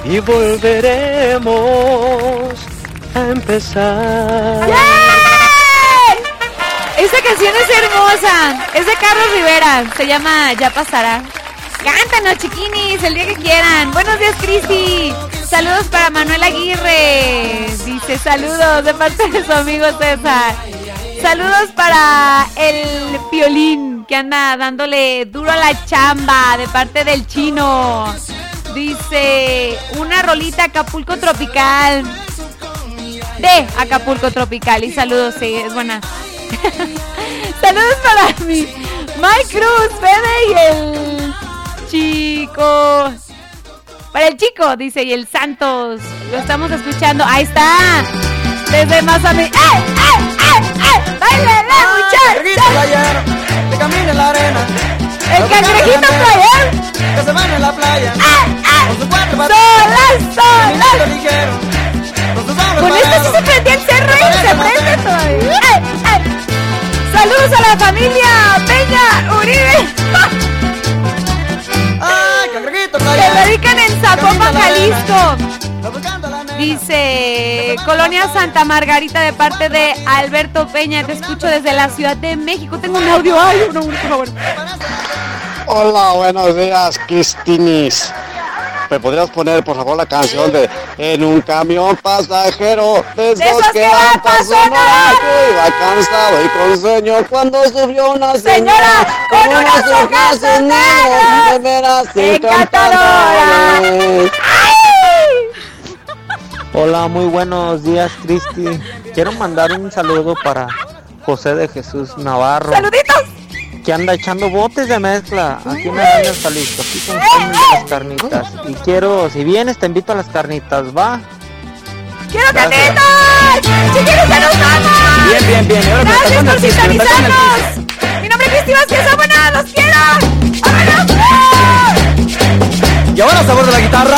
y volveremos a empezar. Esta canción es hermosa. Es de Carlos Rivera. Se llama Ya pasará. Cántanos, chiquinis, el día que quieran. Buenos días, Cristi. Saludos para Manuel Aguirre. Dice saludos de parte de su amigo César. Saludos para el violín que anda dándole duro a la chamba de parte del chino. Dice una rolita Acapulco Tropical. De Acapulco Tropical. Y saludos, sí, es buena. saludos para mi Mike Cruz, Fede y el chicos. Para el chico, dice, y el Santos. Lo estamos escuchando. Ahí está. Desde Mazamí. ¡Eh, eh, eh, eh! ¡Báilale, muchachos! que camina en la arena. El cangrejito playero. Que se baña en la playa. Con su cuatro ¡Solas, patitas, caminando solas! ligero. Con sus hombros Con esto sí se prendía el cerro y se prende todavía. ¡Eh, eh! Saludos a la familia Peña Uribe. Se dedican en Zapopan, Jalisco. Dice Colonia Santa Margarita de parte de Alberto Peña. Te escucho desde la Ciudad de México. Tengo un audio. Ay, uno, uno, por favor. Hola, buenos días, Cristinis. ¿Me podrías poner, por favor, la canción de En un camión pasajero de esos esos que que van para pa' Sonora. Que iba cansado y con sueño cuando subió una señora Señora, con con unas hojas hojas negras de veras encantadores. Hola, muy buenos días, Cristi. Quiero mandar un saludo para José de Jesús Navarro. ¡Saluditos! Que anda echando botes de mezcla aquí en Arandas, Jalisco, aquí de las carnitas. Y quiero, si vienes, te invito a las carnitas, ¿va? ¡Quiero carnitas! ¡Chiquillos, ya nos vamos! Bien, bien, bien. Ahora ¡Gracias por sintonizarnos! Mi nombre es Cristi Vázquez, ¡vámonos! ¡Los quiero! ¡Vámonos! ¿Y ahora sabor de la guitarra?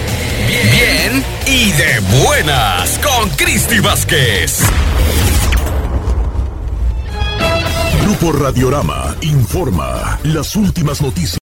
Bien, y de buenas con Cristi Vázquez. Grupo Radiorama informa las últimas noticias.